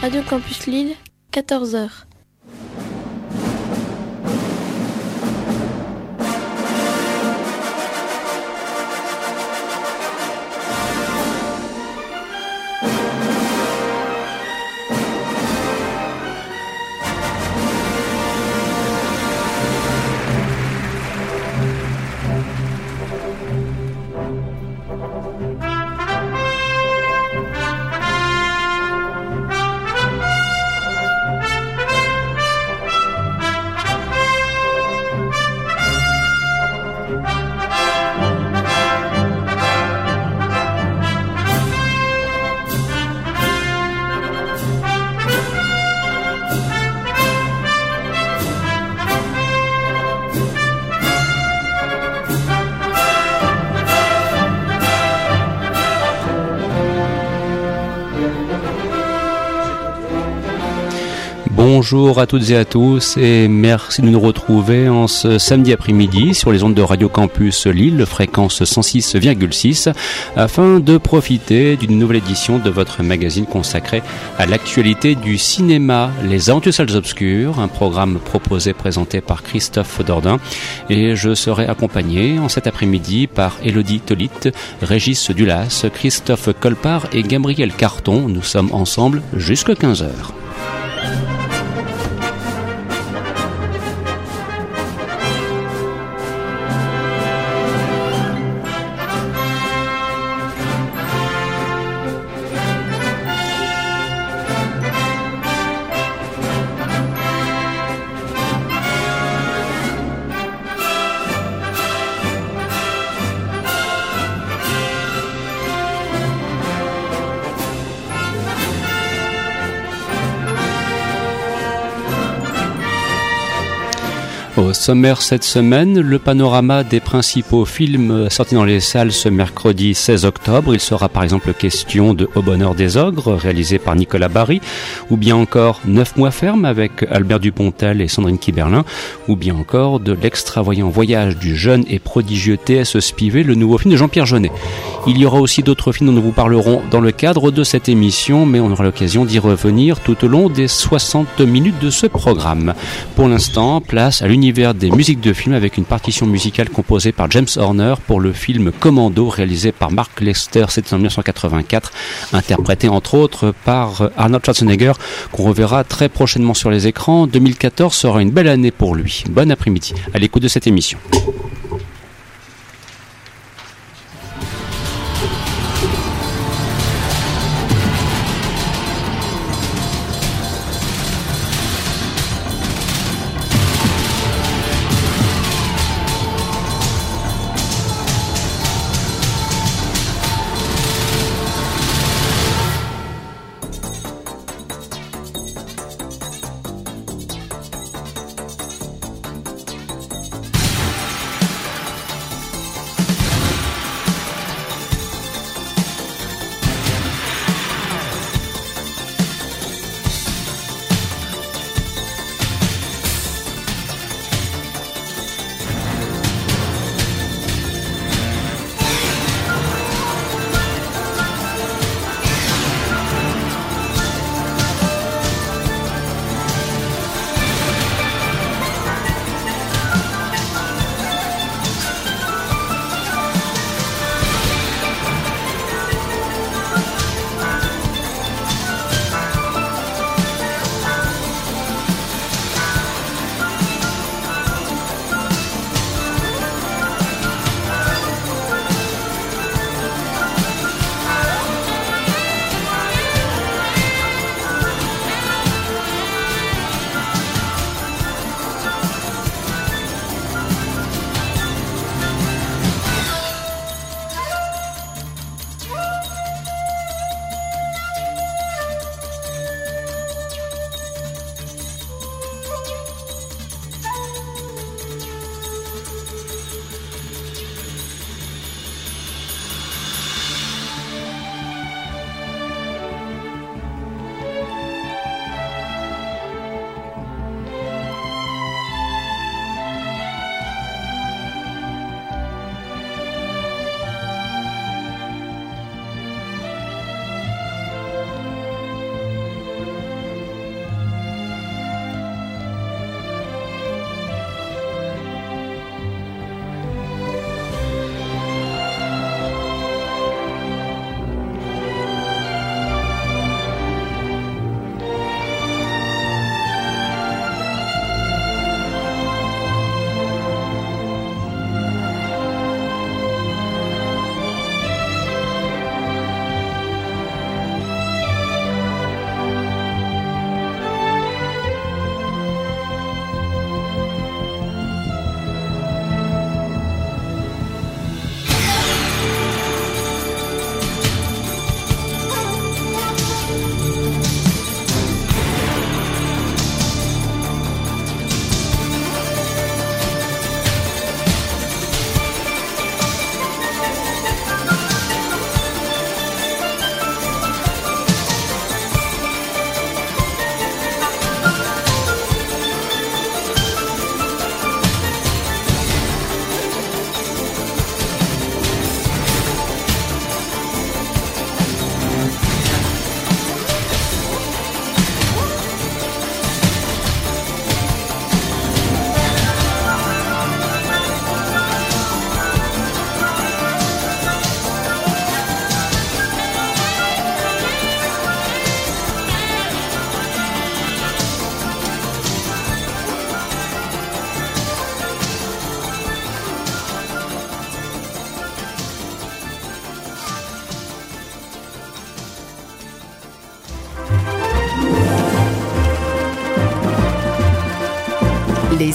Radio Campus Lille, 14h. Bonjour à toutes et à tous et merci de nous retrouver en ce samedi après-midi sur les ondes de Radio Campus Lille, fréquence 106,6, afin de profiter d'une nouvelle édition de votre magazine consacré à l'actualité du cinéma, Les Aventures Salles Obscures, un programme proposé présenté par Christophe Dordain et je serai accompagné en cet après-midi par Elodie Tolit, Régis Dulas, Christophe Colpart et Gabriel Carton. Nous sommes ensemble jusqu'à 15h. Sommaire cette semaine, le panorama des principaux films sortis dans les salles ce mercredi 16 octobre. Il sera par exemple question de Au bonheur des ogres, réalisé par Nicolas Barry, ou bien encore Neuf mois ferme avec Albert Dupontel et Sandrine Kiberlin, ou bien encore de l'extravoyant voyage du jeune et prodigieux T.S. Spivet, le nouveau film de Jean-Pierre Jeunet. Il y aura aussi d'autres films dont nous vous parlerons dans le cadre de cette émission, mais on aura l'occasion d'y revenir tout au long des 60 minutes de ce programme. Pour l'instant, place à l'univers des musiques de film avec une partition musicale composée par James Horner pour le film Commando réalisé par Mark Lester, c'était en 1984, interprété entre autres par Arnold Schwarzenegger qu'on reverra très prochainement sur les écrans. 2014 sera une belle année pour lui. Bon après-midi à l'écoute de cette émission.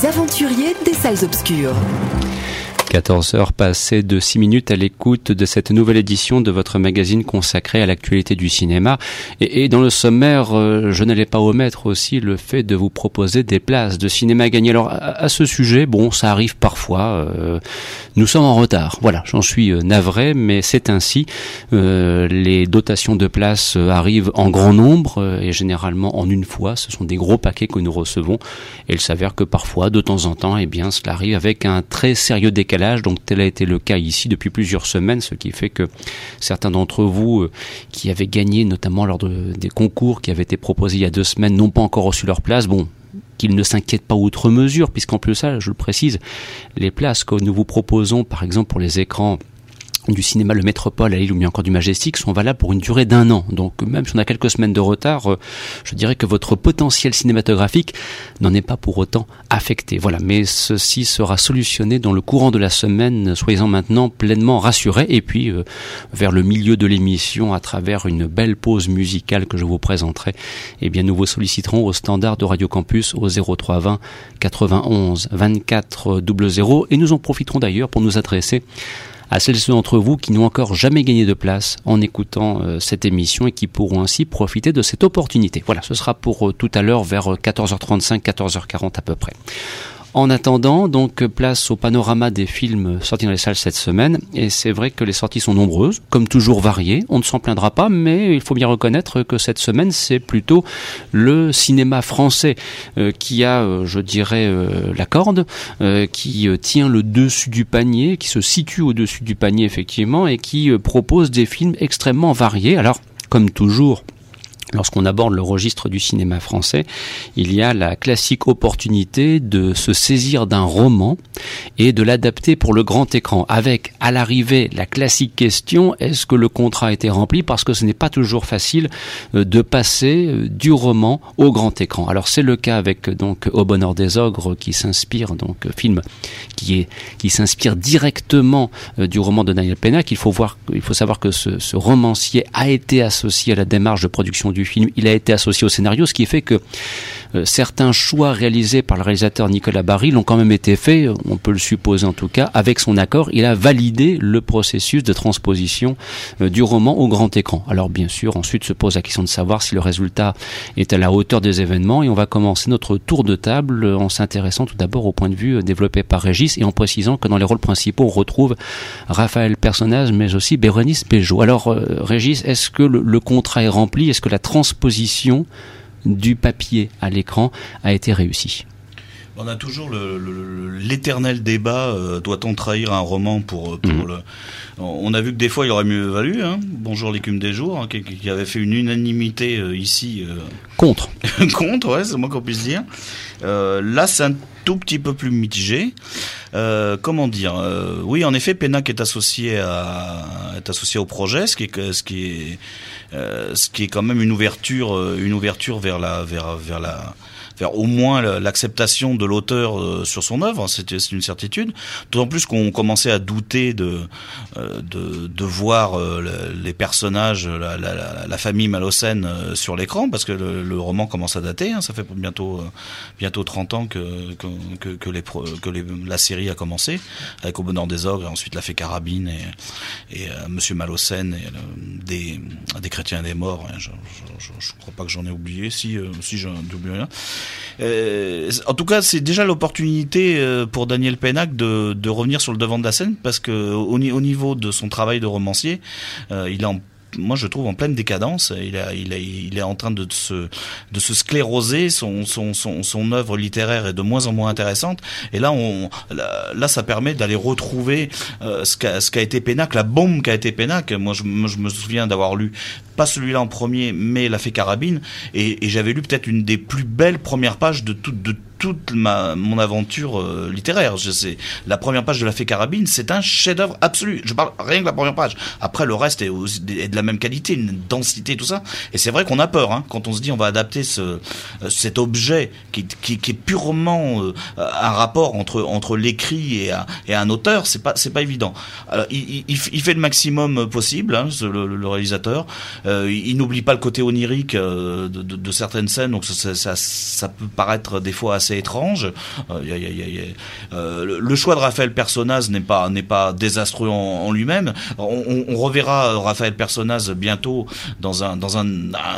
Aventuriers des salles obscures. 14 heures passées de 6 minutes à l'écoute de cette nouvelle édition de votre magazine consacré à l'actualité du cinéma. Et, dans le sommaire, euh, je n'allais pas omettre aussi le fait de vous proposer des places de cinéma gagnées. Alors à, ce sujet, bon, ça arrive parfois. Euh, nous sommes en retard. Voilà, j'en suis euh, navré, mais c'est ainsi. les dotations de places arrivent en grand nombre et généralement en une fois. Ce sont des gros paquets que nous recevons. Et il s'avère que parfois, de temps en temps, eh bien, cela arrive avec un très sérieux décalage donc tel a été le cas ici depuis plusieurs semaines, ce qui fait que certains d'entre vous euh, qui avaient gagné notamment lors des concours qui avaient été proposés il y a deux semaines n'ont pas encore reçu leur place. Bon, qu'ils ne s'inquiètent pas outre mesure, puisqu'en plus ça, je le précise, les places que nous vous proposons, par exemple pour les écrans du cinéma Le Métropole à Lille ou bien encore du Majestic sont valables pour une durée d'un an. Donc même si on a quelques semaines de retard, euh, je dirais que votre potentiel cinématographique n'en est pas pour autant affecté. Voilà, mais ceci sera solutionné dans le courant de la semaine, soyez-en maintenant pleinement rassurés. Et puis euh, vers le milieu de l'émission, à travers une belle pause musicale que je vous présenterai, eh bien nous vous solliciterons au standard de Radio Campus au 0320 91 24 00 et nous en profiterons d'ailleurs pour nous adresser à celles et ceux d'entre vous qui n'ont encore jamais gagné de place en écoutant euh, cette émission et qui pourront ainsi profiter de cette opportunité. Voilà, ce sera pour euh, tout à l'heure vers 14h35, euh, 14h40 à peu près. En attendant, donc place au panorama des films sortis dans les salles cette semaine. Et c'est vrai que les sorties sont nombreuses, comme toujours variées. On ne s'en plaindra pas, mais il faut bien reconnaître que cette semaine, c'est plutôt le cinéma français euh, qui a, euh, je dirais, euh, la corde, qui tient le dessus du panier, qui se situe au-dessus du panier effectivement, et qui propose des films extrêmement variés. Alors, comme toujours, lorsqu'on aborde le registre du cinéma français, il y a la classique opportunité de se saisir d'un roman et de l'adapter pour le grand écran, avec à l'arrivée la classique question est-ce que le contrat a été rempli? Parce que ce n'est pas toujours facile euh, de passer euh, du roman au grand écran. Alors c'est le cas avec donc Au bonheur des ogres qui s'inspire donc film qui est qui s'inspire directement euh, du roman de Daniel Pennac. Il faut voir, il faut savoir que ce, ce romancier a été associé à la démarche de production du film, il a été associé au scénario, ce qui fait que euh, certains choix réalisés par le réalisateur Nicolas Barry l'ont quand même été faits, on peut le supposer en tout cas, avec son accord. Il a validé le processus de transposition euh, du roman au grand écran. Alors bien sûr, ensuite se pose la question de savoir si le résultat est à la hauteur des événements et on va commencer notre tour de table en s'intéressant tout d'abord au point de vue développé par Régis et en précisant que dans les rôles principaux on retrouve Raphaël Personnage mais aussi Bérénice Péjot. Alors euh, Régis, est-ce que le, le contrat est rempli? Est-ce que la transposition du papier à l'écran a été réussi. On a toujours l'éternel débat euh, doit-on trahir un roman pour, mhm. le. On a vu que des fois il aurait mieux valu. Hein. Bonjour l'écume des jours, hein, qui, avait fait une unanimité euh, ici. Euh, contre. contre, ouais, c'est moi qu'on puisse dire. là, c'est un tout petit peu plus mitigé. comment dire Oui, en effet, Pénac est associé à est associé au projet, ce qui est ce qui est euh, ce qui est quand même une ouverture, euh, une ouverture vers la, vers, vers la, vers au moins l'acceptation de l'auteur euh, sur son œuvre, c'est une certitude. D'autant plus qu'on commençait à douter de euh, de, de voir euh, les personnages, la, la, la famille Malocène sur l'écran, parce que le, le, roman commence à dater. Hein, ça fait bientôt bientôt 30 ans que que, que, les, que les, la série a commencé, avec Au bonheur des ogres, et ensuite La Fée Carabine et, et Monsieur Malocène et des des chrétiens et des morts. Hein, je, je, crois pas que j'en ai oublié. Si si j'en oublié rien. Euh, en tout cas, c'est déjà l'opportunité euh, pour Daniel Pennac de, revenir sur le devant de la scène parce que au, niveau de son travail de romancier, euh, il est en moi je trouve en pleine décadence. Il, il, est en train de se, scléroser. Son, œuvre littéraire est de moins en moins intéressante. Et là, ça permet d'aller retrouver euh, ce qu'a été Pénac, la bombe qu'a été Pénac. Moi, je, me souviens d'avoir lu pas celui-là en premier, mais La Fée Carabine, et, j'avais lu peut-être une des plus belles premières pages de toute de toute ma, mon aventure euh, littéraire. Je sais, la première page de La Fée Carabine, c'est un chef-d'œuvre absolu. Je parle rien que la première page. Après, le reste est, de la même qualité, une densité, tout ça. Et c'est vrai qu'on a peur hein, quand on se dit on va adapter ce, euh, cet objet qui, qui, qui est purement euh, un rapport entre entre l'écrit et, et, un auteur. C'est pas c'est pas évident. Alors, il, il, il, fait le maximum possible, hein, le, le, réalisateur. il, n'oublie pas le côté onirique de, de, de, certaines scènes, donc ça, ça, ça peut paraître des fois assez étrange. le choix de Raphaël Personnaz n'est pas pas désastreux en, lui-même. On, reverra Raphaël Personnaz bientôt dans un dans un,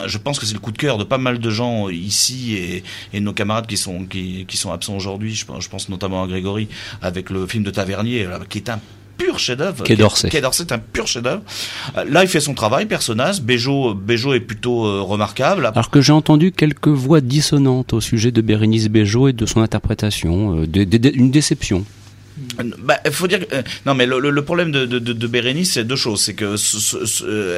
je pense que c'est le coup de cœur de pas mal de gens ici et, et nos camarades qui sont qui sont absents aujourd'hui. Je, je, pense notamment à Grégory avec le film de Tavernier qui est un pur chef-d'œuvre. Quai d'Orsay. Quai d'Orsay est un pur chef-d'œuvre. Euh, là, il fait son travail, personnage. Béjo, Béjo est plutôt euh, remarquable. Alors que j'ai entendu quelques voix dissonantes au sujet de Bérénice Béjo et de son interprétation, euh, une déception. Bah, faut dire euh, non, mais le, le problème de, de, de Bérénice, c'est deux choses. C'est que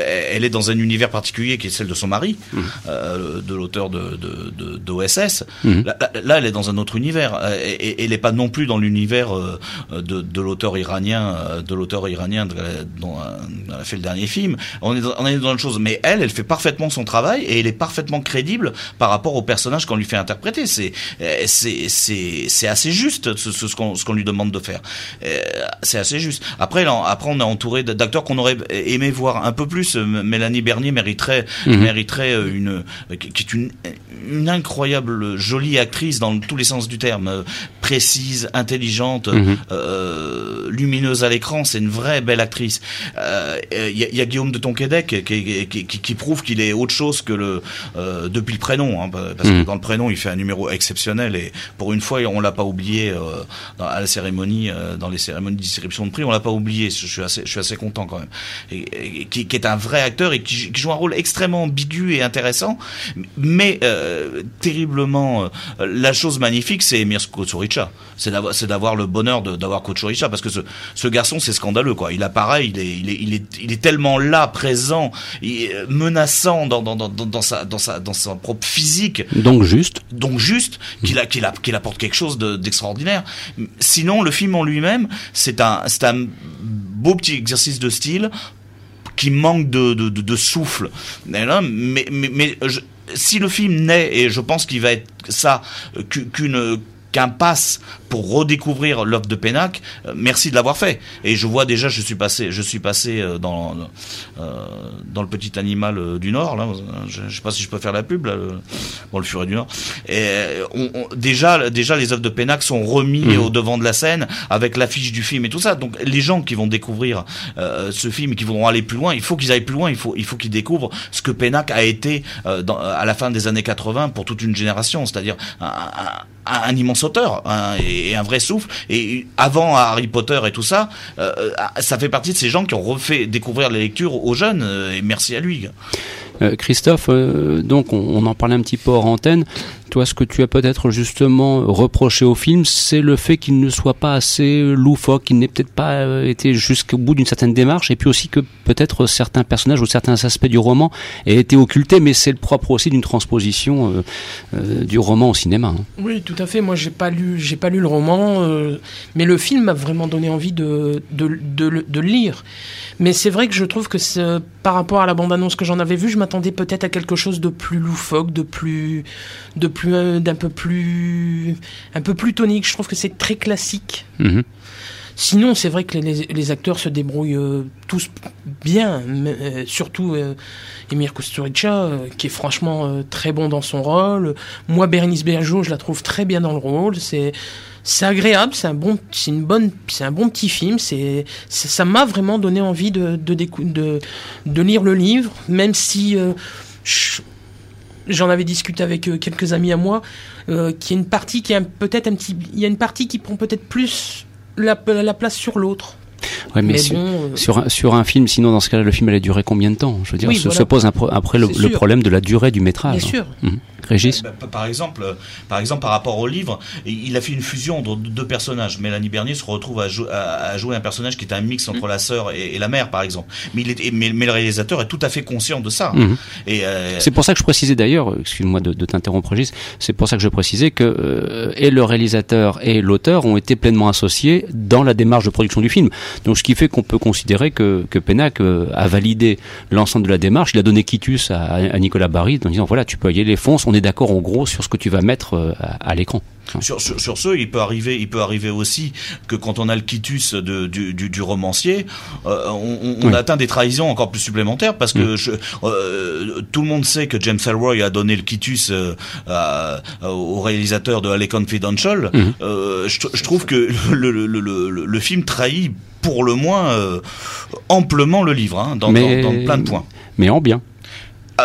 elle est dans un univers particulier qui est celle de son mari, mmh. euh, de l'auteur de, de, d'OSS. Mmh. Là, elle est dans un autre univers. Et, elle n'est pas non plus dans l'univers euh, de, l'auteur iranien, euh, de l'auteur iranien dont elle a fait le dernier film. On est, dans, on est dans une chose. Mais elle, elle fait parfaitement son travail et elle est parfaitement crédible par rapport au personnage qu'on lui fait interpréter. C'est, c'est, c'est, c'est assez juste ce, ce, qu'on, ce qu'on lui demande de faire faire. Euh, c'est assez juste. Après, après, on est entouré d'acteurs qu'on aurait aimé voir un peu plus. Mélanie Bernier mériterait, mhm. mériterait euh, une, qui est une, une incroyable jolie actrice dans tous les sens du terme, euh, précise, intelligente, mhm. lumineuse à l'écran. C'est une vraie belle actrice. Il y, a Guillaume de Tonquédec qui, qui, qui, prouve qu'il est autre chose que le depuis le prénom, hein, parce que mhm. dans le prénom il fait un numéro exceptionnel et pour une fois on l'a pas oublié à la cérémonie euh, dans les cérémonies de distribution de prix, on l'a pas oublié. Je suis assez, je suis assez content quand même. Et, qui, qui, est un vrai acteur et qui, qui, joue un rôle extrêmement ambigu et intéressant, mais euh, terriblement. Euh, la chose magnifique, c'est Emir Kusturica. C'est d'avoir, c'est d'avoir le bonheur d'avoir Kusturica parce que ce, ce garçon, c'est scandaleux quoi. Il apparaît, il est, il est, il est, il est tellement là, présent, menaçant dans, dans, dans, dans, sa, dans sa, dans sa propre physique. Donc juste. Donc juste qu'il a, qu'il a, qu'il apporte quelque chose d'extraordinaire. Sinon, le film en lui-même, c'est un, c'est un beau petit exercice de style qui manque de, de, souffle. Mais, mais, mais, si le film naît, et je pense qu'il va être ça, qu'une qu'un passe pour redécouvrir l'œuvre de Pénac, euh, merci de l'avoir fait. Et je vois déjà, je suis passé, je suis passé euh, dans euh, dans le petit animal du Nord. Là, je, ne sais pas si je peux faire la pub. Là, le, bon, le furet du Nord. Et on, déjà, déjà, les œuvres de Pénac sont remis mmh. au devant de la scène avec l'affiche du film et tout ça. Donc, les gens qui vont découvrir ce film et qui voudront aller plus loin, il faut qu'ils aillent plus loin. Il faut, il faut qu'ils découvrent ce que Pénac a été dans, à la fin des années 80 pour toute une génération, c'est-à-dire un, un, un, immense auteur. et un vrai souffle. Et avant Harry Potter et tout ça, euh, ça fait partie de ces gens qui ont refait découvrir la lecture aux jeunes. Euh, et merci à lui. Euh, Christophe, donc on, en parlait un petit peu hors antenne. Toi, ce que tu as peut-être justement reproché au film, c'est le fait qu'il ne soit pas assez loufoque, qu'il n'ait peut-être pas été jusqu'au bout d'une certaine démarche, et puis aussi que peut-être certains personnages ou certains aspects du roman aient été occultés, mais c'est le propre aussi d'une transposition du roman au cinéma. Hein. Oui, tout à fait. Moi, j'ai pas lu, j'ai pas lu le roman, euh, mais le film m'a vraiment donné envie de, de, de, de le lire. Mais c'est vrai que je trouve que par rapport à la bande-annonce que j'en avais vue, je m'attendais peut-être à quelque chose de plus loufoque, de plus, de plus, euh, d'un peu plus, un peu plus tonique. Je trouve que c'est très classique. Mhm. Sinon, c'est vrai que les, les, acteurs se débrouillent euh, tous bien, euh, surtout euh, Emir Kusturica, qui est franchement très bon dans son rôle. Moi, Bérénice Bergeau, je la trouve très bien dans le rôle. C'est c'est agréable, c'est un bon, c'est une bonne, c'est un bon petit film. C'est, ça m'a vraiment donné envie de de, de, lire le livre, même si j'en avais discuté avec quelques amis à moi, euh, qui est une partie qui peut-être un petit, il y a une partie qui prend peut-être plus la place sur l'autre. Ouais, mais, sur, euh, sur, un, sur, un, film, sinon dans ce cas-là, le film allait durer combien de temps Je veux dire, se, pose après le, le, problème de la durée du métrage. Bien sûr. Mmh. Régis bah, Par exemple, euh, par exemple, par rapport au livre, il a fait une fusion de deux personnages. Mélanie Bernier se retrouve à, à, jouer un personnage qui est un mix entre mmh. la sœur et, la mère, par exemple. Mais, il est, mais, le réalisateur est tout à fait conscient de ça. Mmh. Et euh, C'est pour ça que je précisais d'ailleurs, excuse-moi de, de t'interrompre Régis, c'est pour ça que je précisais que euh, et le réalisateur et l'auteur ont été pleinement associés dans la démarche de production du film. Donc ce qui fait qu'on peut considérer que, que Pénac a validé l'ensemble de la démarche. Il a donné quitus à, à Nicolas Barry en disant voilà, tu peux y aller, fonce, on est d'accord en gros sur ce que tu vas mettre euh, à, l'écran. Sur, sur, sur, ce, il peut arriver, il peut arriver aussi que quand on a le quitus de, du, du, du, romancier, euh, on, on atteint des trahisons encore plus supplémentaires parce que mm. je, euh, tout le monde sait que James Ellroy a donné le quitus euh, à, au réalisateur de Alley Confidential. Mm. Je, je, trouve que le, le, le, le, film trahit pour le moins amplement le livre, hein, dans, dans, dans, plein de points. Mais en bien.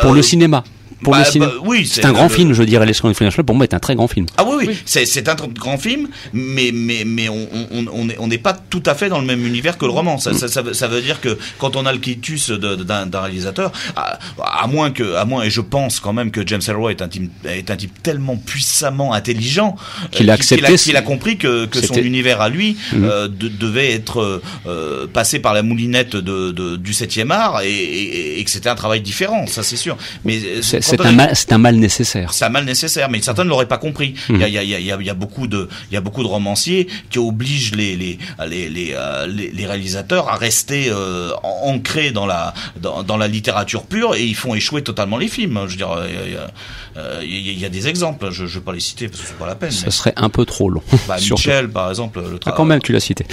Pour le cinéma pour bah, le cinéma. Bah, oui, c'est un grand film, je dirais. Les Financial, pour moi, est un très grand film. Ah oui, oui, c'est un grand film, mais mais mais on on on n'est pas tout à fait dans le même univers que le roman. Ça, ça, ça, veut dire que quand on a le quitus d'un réalisateur, à, à, moins que à moins et je pense quand même que James Ellroy est un type est un type tellement puissamment intelligent qu'il a accepté, qu'il a, compris que que son univers à lui mhm. euh, devait être euh, passé par la moulinette de, de du 7e art et, et, et que c'était un travail différent, ça c'est sûr. Mais c'est un, mal, un mal nécessaire. C'est un mal nécessaire, mais certains ne l'auraient pas compris. Il, y a, il, y a, il, y a, il y a beaucoup de, il y a beaucoup de romanciers qui obligent les, les, les, les, euh, les réalisateurs à rester euh, ancrés dans la, dans, dans, la littérature pure et ils font échouer totalement les films. Je veux dire, il y a, euh, il y a des exemples. Je ne vais pas les citer parce que c'est pas la peine. Ce serait un peu trop long. Bah, Michel, par exemple. Le ah, quand même, tu l'as cité.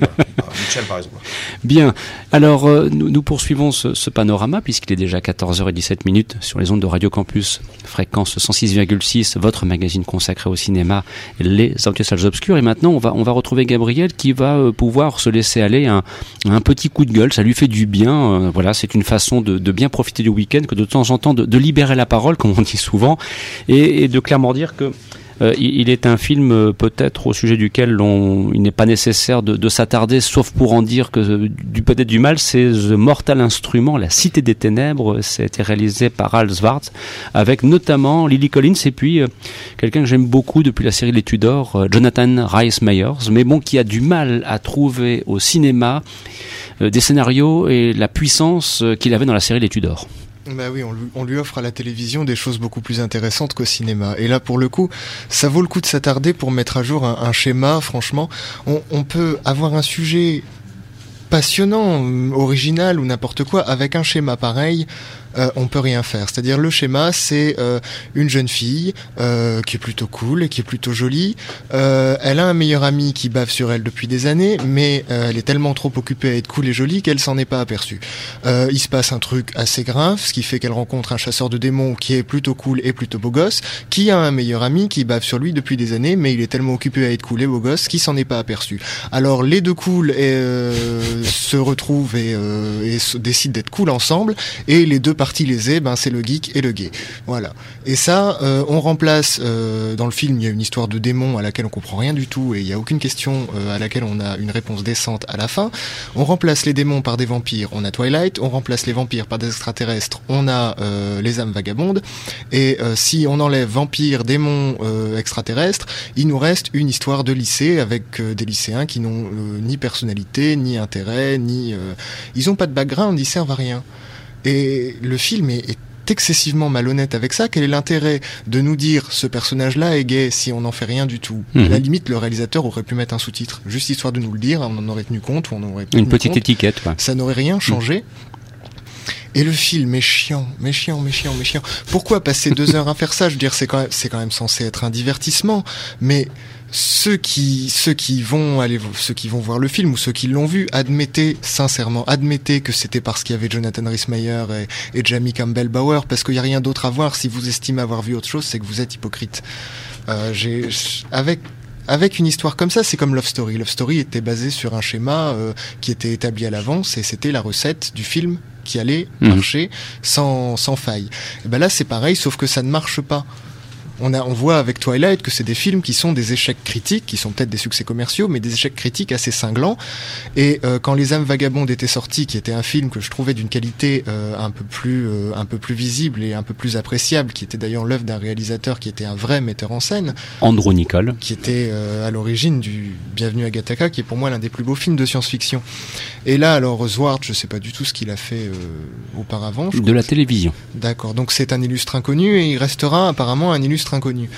Michel, par exemple. Bien. Alors, nous, nous, poursuivons ce, ce panorama puisqu'il est déjà 14h17 minutes sur les ondes de Radio Campus, fréquence 106,6, votre magazine consacré au cinéma, les salles obscures. Et maintenant, on va, on va retrouver Gabriel qui va euh, pouvoir se laisser aller un, petit coup de gueule. Ça lui fait du bien. Euh, voilà, c'est une façon de, bien profiter du week-end que de temps en temps de, libérer la parole, comme on dit souvent, et de clairement dire que euh, il, est un film euh, peut-être au sujet duquel il n'est pas nécessaire de, de s'attarder, sauf pour en dire que du peut-être du mal, c'est The Mortal Instrument, La Cité des Ténèbres. été réalisé par Al Schwartz, avec notamment Lily Collins et puis euh, quelqu'un que j'aime beaucoup depuis la série Les Tudors, Jonathan Rhys Meyers, mais bon, qui a du mal à trouver au cinéma des scénarios et la puissance qu'il avait dans la série Les Tudors. Bah oui, on lui, offre à la télévision des choses beaucoup plus intéressantes qu'au cinéma. Et là, pour le coup, ça vaut le coup de s'attarder pour mettre à jour un, schéma. Franchement, on, on peut avoir un sujet passionnant, original ou n'importe quoi avec un schéma pareil euh, on peut rien faire. C'est-à-dire le schéma, c'est euh, une jeune fille euh, qui est plutôt cool et qui est plutôt jolie. elle a un meilleur ami qui bave sur elle depuis des années, mais elle est tellement trop occupée à être cool et jolie qu'elle s'en est pas aperçue. il se passe un truc assez grave, ce qui fait qu'elle rencontre un chasseur de démons qui est plutôt cool et plutôt beau gosse, qui a un meilleur ami qui bave sur lui depuis des années, mais il est tellement occupé à être cool et beau gosse qu'il s'en est pas aperçu. Alors les deux cools se retrouvent et, et décident d'être cool ensemble, et les deux partie lésée, ben c'est le geek et le gay. Voilà. Et ça, euh, on remplace euh, dans le film, il y a une histoire de démon à laquelle on comprend rien du tout et il n'y a aucune question euh, à laquelle on a une réponse décente à la fin. On remplace les démons par des vampires, on a Twilight. On remplace les vampires par des extraterrestres, on a les âmes vagabondes. Et si on enlève vampires, démons, extraterrestres, il nous reste une histoire de lycée avec des lycéens qui n'ont ni personnalité, ni intérêt, ni ils ont pas de background, ils servent à rien. Et le film est, excessivement malhonnête avec ça. Quel est l'intérêt de nous dire ce personnage-là est gay si on n'en fait rien du tout? À la mhm. limite, le réalisateur aurait pu mettre un sous-titre, juste histoire de nous le dire, on en aurait tenu compte, ou on aurait une petite étiquette. Ça n'aurait rien changé. Et le film est chiant, mais chiant, mais chiant, mais chiant. Pourquoi passer deux heures à faire ça? Je veux dire, c'est quand même, c'est quand même censé être un divertissement, mais ceux qui ceux qui vont aller ceux qui vont voir le film ou ceux qui l'ont vu admettez sincèrement admettez que c'était parce qu'il y avait Jonathan Rhys et, et Jamie Campbell Bauer parce qu'il y a rien d'autre à voir si vous estimez avoir vu autre chose c'est que vous êtes hypocrite euh, j'ai avec avec une histoire comme ça, c'est comme Love Story. Love Story était basé sur un schéma euh, qui était établi à l'avance et c'était la recette du film qui allait mhm. marcher sans, sans faille. Et ben là, c'est pareil, sauf que ça ne marche pas on, a, on voit avec Twilight que c'est des films qui sont des échecs critiques, qui sont peut-être des succès commerciaux, mais des échecs critiques assez cinglants. Et euh, quand Les âmes vagabondes étaient sortis, qui était un film que je trouvais d'une qualité euh, un peu plus euh, un peu plus visible et un peu plus appréciable, qui était d'ailleurs l'œuvre d'un réalisateur qui était un vrai metteur en scène, Andrew Nicole, qui était à l'origine du Bienvenue à Gattaca, qui est pour moi l'un des plus beaux films de science-fiction. Et là, alors Zwart, je sais pas du tout ce qu'il a fait auparavant. de la télévision. D'accord. Donc c'est un illustre inconnu et il restera apparemment un illustre inconnu.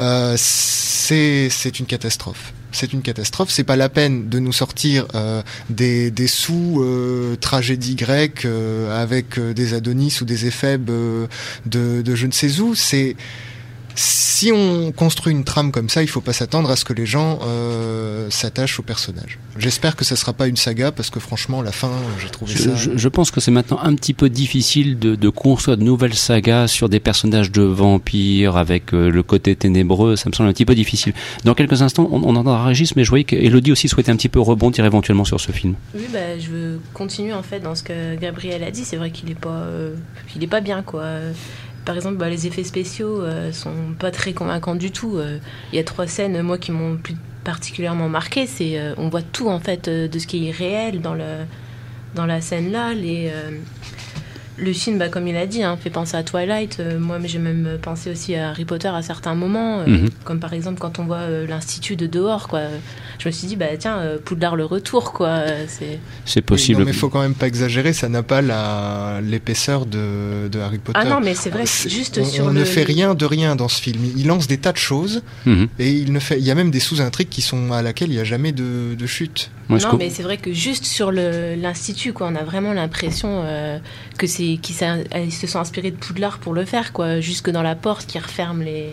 Euh, c'est une catastrophe. C'est une catastrophe. C'est pas la peine de nous sortir euh, des, sous euh, tragédies grecques avec des Adonis ou des éphèbes de, de je ne sais où. C'est si on construit une trame comme ça, il faut pas s'attendre à ce que les gens euh, s'attachent au personnage. J'espère que ça sera pas une saga parce que franchement, la fin, j'ai trouvé Je, ça. je- je pense que c'est maintenant un petit peu difficile de, de construire de nouvelles sagas sur des personnages de vampires avec euh, le côté ténébreux. Ça me semble un petit peu difficile. Dans quelques instants, on, on entendra Régis, mais je voyais qu'Elodie aussi souhaitait un petit peu rebondir éventuellement sur ce film. Oui, bah, je veux continuer en fait dans ce que Gabriel a dit. C'est vrai qu'il est pas, euh, il est pas bien quoi. Par exemple, bah, les effets spéciaux euh, sont pas très convaincants du tout. Euh, Il y a trois scènes, moi, qui m'ont plus particulièrement marqué. C'est, euh, on voit tout en fait euh, de ce qui est réel dans la scène là. Le film, bah, comme il a dit, hein, fait penser à Twilight. Euh, moi, mais j'ai même pensé aussi à Harry Potter à certains moments, euh, Mhm. comme par exemple quand on voit euh, l'institut de dehors, quoi. Je me suis dit, bah tiens, euh, Poudlard le retour, quoi. Euh, C'est C'est Oui, possible. non, mais faut quand même pas exagérer, ça n'a pas la l'épaisseur de, de Harry Potter. Ah non, mais c'est vrai, juste on, sur on le. ne fait rien de rien dans ce film. Il lance des tas de choses Mhm. et il ne fait. Il y a même des sous-intrigues qui sont à laquelle il n'y a jamais de, de chute. Moi, Non, mais c'est vrai que juste sur le- l'institut, quoi, on a vraiment l'impression euh, que c'est s'in- ils se sont inspirés de Poudlard pour le faire, quoi. Jusque dans la porte qui referme les.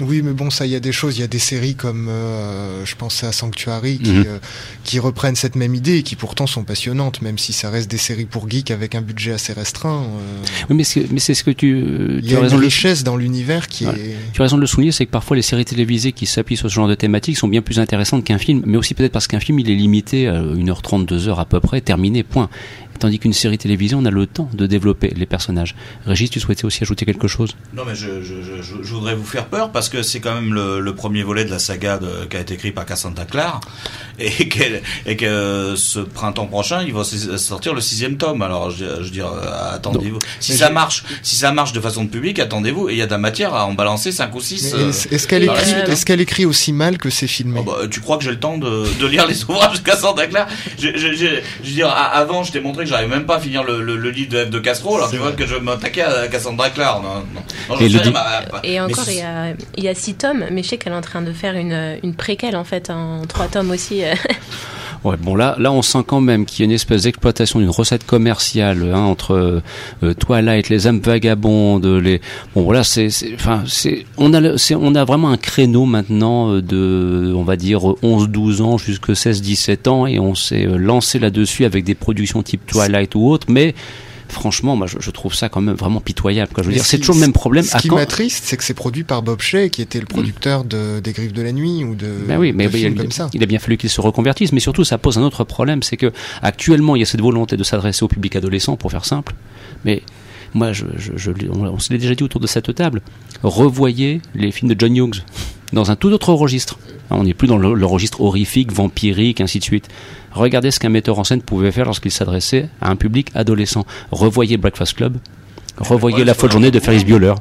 Oui, mais bon, ça, il y a des choses. Il y a des séries comme, euh, je pensais à Sanctuary, qui, Mhm. euh, qui reprennent cette même idée et qui pourtant sont passionnantes, même si ça reste des séries pour geeks avec un budget assez restreint. euh, Oui, mais c'est mais c'est ce que tu, il y a raison une le richesse dans l'univers qui Ouais. est. Tu as raison de le souligner, c'est que parfois les séries télévisées qui s'appuient sur ce genre de thématiques sont bien plus intéressantes qu'un film, mais aussi peut-être parce qu'un film il est limité à 1h30, 2h à peu près, terminé, point. Tandis qu'une série télévisée, on a le temps de développer les personnages. Régis, tu souhaitais aussi ajouter quelque chose? Non, mais je, je, je, je- je voudrais vous faire peur parce que c'est quand même le, le premier volet de la saga de- qui a été écrit par Cassandra Clare et, que ce printemps prochain, il va sortir le sixième tome. Alors, je, je veux dire, euh, attendez-vous. Si Mais ça marche, si ça marche de façon publique, attendez-vous. Et il y a de la matière à en balancer 5 ou 6. Mais Est-ce est-ce qu'elle écrit, euh, aussi mal que c'est filmé? Oh bah, tu crois que j'ai le temps de, de lire les ouvrages de Cassandra Clare? Je, je, je, je veux dire, avant, je t'ai montré que j'arrivais même pas à finir le, le, le livre de F de Castro. Alors, C'est tu vois vrai. que je m'attaquais à Cassandra Clare. Non, non. non j'en Et le encore, c'est- il y a, il y a six tomes, mais je sais qu'elle est en train de faire une, une préquelle, en fait, en trois tomes aussi. Ouais, bon là, là, on sent quand même qu'il y a une espèce d'exploitation d'une recette commerciale hein, entre euh, Twilight, les âmes vagabondes, les. Bon voilà, c'est, enfin, c'est, on a, c'est, on a vraiment un créneau maintenant euh, de, on va dire 11-12 ans jusque 16-17 ans, et on s'est euh, lancé là-dessus avec des productions type Twilight ou autre, mais franchement, moi, je, je trouve ça quand même vraiment pitoyable. Quoi. Je veux Mais dire, ce c'est toujours le même problème. Ce À qui quand- m'attriste, c'est que c'est produit par Bob Shea, qui était le producteur de, des Griffes de la Nuit ou de, Ben oui, mais de films il, comme ça. il a bien fallu qu'il se reconvertisse, mais surtout ça pose un autre problème, c'est que actuellement il y a cette volonté de s'adresser au public adolescent, pour faire simple, mais moi je, je, je- on, on se l'est déjà dit autour de cette table, revoyez les films de John Hughes dans un tout autre registre. Hein, On n'est plus dans le, le registre horrifique, vampirique, ainsi de suite. Regardez ce qu'un metteur en scène pouvait faire lorsqu'il s'adressait à un public adolescent. Revoyez Breakfast Club, revoyez problème, La a journée de Ferris Bueller.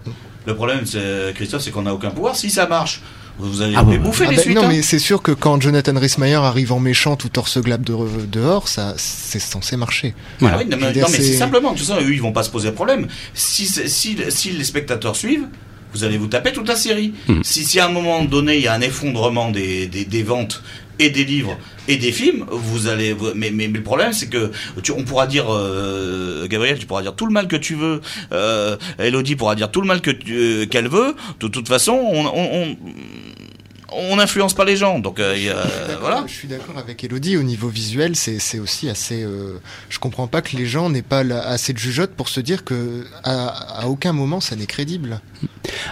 Le problème, c'est, Christophe, c'est qu'on n'a aucun pouvoir. Si ça marche, vous allez Ah les bah, bouffer Ah les ben, suites. non, hein. mais c'est sûr que quand Jonathan Rhys-Meyer arrive en méchant tout torse glabre de- dehors, ça, c'est censé marcher. Voilà. Ah oui, non, mais, dire, non, mais c'est c'est- simplement, de toute façon, eux, ils vont pas se poser de problème. Si, c'est- si, si les spectateurs suivent, vous allez vous taper toute la série. Mhm. Si, si à un moment donné, il y a un effondrement des, des, des ventes et des livres et des films, vous allez. Mais, mais, mais le problème, c'est que tu, on pourra dire, euh, Gabriel, tu pourras dire tout le mal que tu veux. Euh, Elodie pourra dire tout le mal que tu- euh, qu'elle veut. De toute façon, on, on, on on n'influence pas les gens, donc euh, a- D'accord, voilà. Je suis d'accord avec Elodie, au niveau visuel, c'est aussi assez... euh, je comprends pas que les gens n'aient pas la- assez de jugeote pour se dire que à, à aucun moment ça n'est crédible.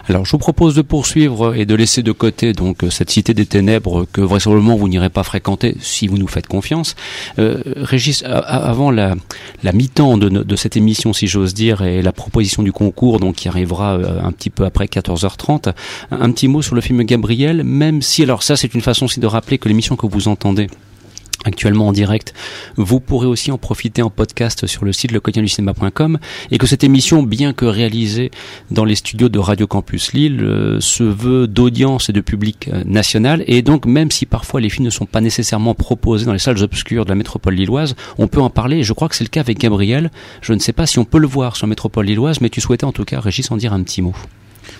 Alors, je vous propose de poursuivre et de laisser de côté donc euh, cette cité des ténèbres que vraisemblablement vous n'irez pas fréquenter si vous nous faites confiance. Euh, Régis, a- a- avant la, la mi-temps de, de cette émission, si j'ose dire, et la proposition du concours, donc qui arrivera euh, un petit peu après 14h30, un, un petit mot sur le film Gabriel, même si, alors ça, c'est une façon aussi de rappeler que l'émission que vous entendez actuellement en direct. Vous pourrez aussi en profiter en podcast sur le site lequotidienducinéma.com et que cette émission, bien que réalisée dans les studios de Radio Campus Lille, euh, se veut d'audience et de public euh, national et donc même si parfois les films ne sont pas nécessairement proposés dans les salles obscures de la métropole lilloise, on peut en parler et je crois que c'est le cas avec Gabriel. Je ne sais pas si on peut le voir sur la métropole lilloise, mais tu souhaitais en tout cas, Régis, en dire un petit mot.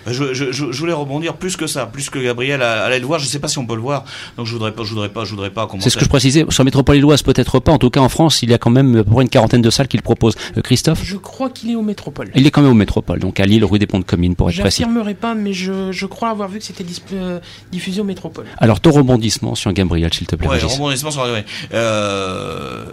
Bah, je, je, je, je voulais rebondir plus que ça, plus que Gabriel à- allait le voir. Je sais pas si on peut le voir, donc je voudrais pas, je voudrais pas, je voudrais pas. C'est ce que je précisais. Sur Métropole Lilloise, peut-être pas. En tout cas, en France, il y a quand même à peu près une quarantaine de salles qui le proposent. Euh, Christophe Je crois qu'il est au Métropole. Il est quand même au Métropole, donc à Lille, rue des Ponts de Comines, pour être précis. J'affirmerai pas, mais je, je crois avoir vu que c'était euh, diffusé au Métropole. Alors, ton rebondissement sur Gabriel, s'il te plaît. Ouais, rebondissement sur ouais. Euh,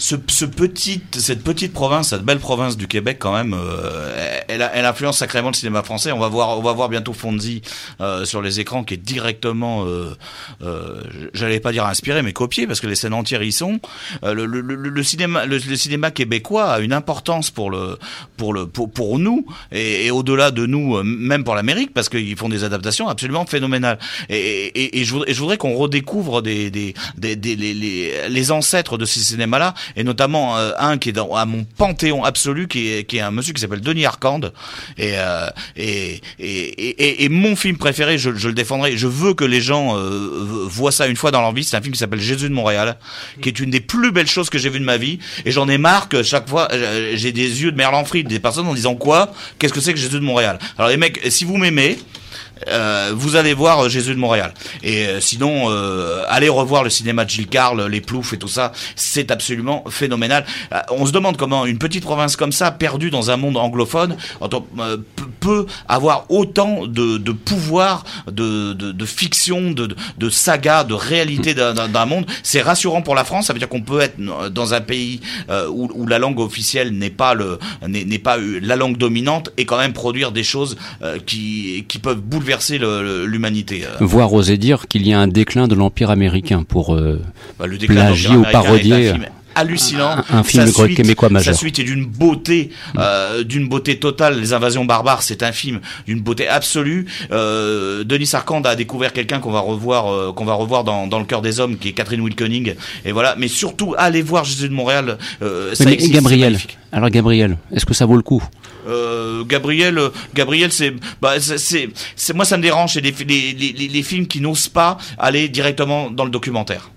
ce, ce petit, cette petite province, cette belle province du Québec, quand même, euh, elle, elle influence sacrément le cinéma français. On va voir, on va voir bientôt Fonzie euh, sur les écrans, qui est directement, euh, euh, j'allais pas dire inspiré, mais copié, parce que les scènes entières y sont. Euh, le, le, le, cinéma, le, le cinéma québécois a une importance pour le, pour le, pour, pour nous et, au-delà de nous, euh, même pour l'Amérique, parce qu'ils font des adaptations absolument phénoménales. Et, et, et je voudrais, voudrais qu'on redécouvre des, des, des, des- les, les, les ancêtres de ces cinémas-là, et notamment euh, un qui est dans, à mon panthéon absolu, qui est, qui est un monsieur qui s'appelle Denis Arcande, et, euh, et, et, et, mon film préféré, je, je le défendrai. Je veux que les gens euh, voient ça une fois dans leur vie. C'est un film qui s'appelle Jésus de Montréal, qui est une des plus belles choses que j'ai vues de ma vie, et j'en ai marre que chaque fois euh, j'ai des yeux de Merlan Fried, des personnes en disant quoi? Qu'est-ce que c'est que Jésus de Montréal? Alors les mecs, si vous m'aimez. Euh, vous allez voir euh, Jésus de Montréal. Et euh, sinon, allez revoir le cinéma de Gilles Carle, les Ploufs et tout ça. C'est absolument phénoménal. On se demande comment une petite province comme ça, perdue dans un monde anglophone, peut- avoir autant de, pouvoir, de, fiction, de, saga, de réalité d'un- monde. C'est rassurant pour la France. Ça veut dire qu'on peut être dans un pays où, la langue officielle n'est pas la langue dominante et quand même produire des choses qui peuvent bouleverser l'humanité. euh. Voire oser dire qu'il y a un déclin de l'Empire américain pour euh, Bah, le déclin plagier ou parodier. Hallucinant. Un- un film suite- québécois majeur. Sa suite est d'une beauté, euh, d'une beauté totale. Les invasions barbares, c'est un film d'une beauté absolue. Euh, Denis Arcand a découvert quelqu'un qu'on va revoir, euh, qu'on va revoir dans, dans le cœur des hommes, qui est Catherine Wilkening. Et voilà. Mais surtout, allez voir Jésus de Montréal. Euh, ça mais existe, Gabriel. Alors Gabriel, est-ce que ça vaut le coup? Euh, Gabriel, euh, Gabriel, c'est, bah, c'est, moi ça me dérange, c'est les, les, les, les films qui n'osent pas aller directement dans le documentaire.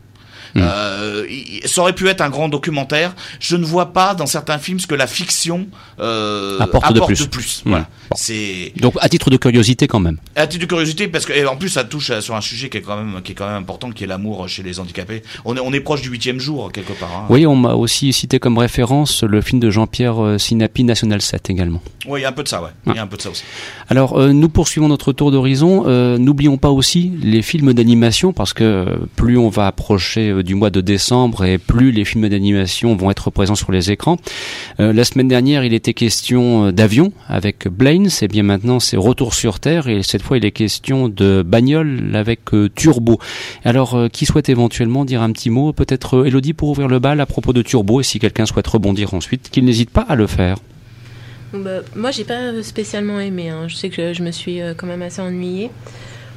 Euh, il- ça aurait pu être un grand documentaire. Je ne vois pas dans certains films ce que la fiction euh, Apporte de plus. Hmm. Voilà. Bon. C'est Donc à titre de curiosité quand même. à titre de curiosité parce que et en plus ça touche à- sur un sujet qui est quand même qui est quand même important, qui est l'amour chez les handicapés. On est on est proche du huitième jour quelque part. Hein. Oui, on m'a aussi cité comme référence le film de Jean-Pierre euh, Sinapi, National 7 également. Oui, il y a un peu de ça, ouais. Il y a un peu de ça aussi. Alors, euh, nous poursuivons notre tour d'horizon. Euh, N'oublions pas aussi les films d'animation, parce que euh, plus on va approcher euh, du mois de décembre et plus les films d'animation vont être présents sur les écrans. Euh, la semaine dernière, il était question euh, d'avion avec Blaine. C'est bien maintenant, c'est Retour sur Terre. Et cette fois, il est question de bagnole avec euh, Turbo. Alors, qui souhaite éventuellement dire un petit mot? Peut-être Elodie pour ouvrir le bal à propos de Turbo. Et si quelqu'un souhaite rebondir ensuite, qu'il n'hésite pas à le faire. Bah, moi, j'ai pas spécialement aimé. hein. Je sais que je me suis quand même assez ennuyée.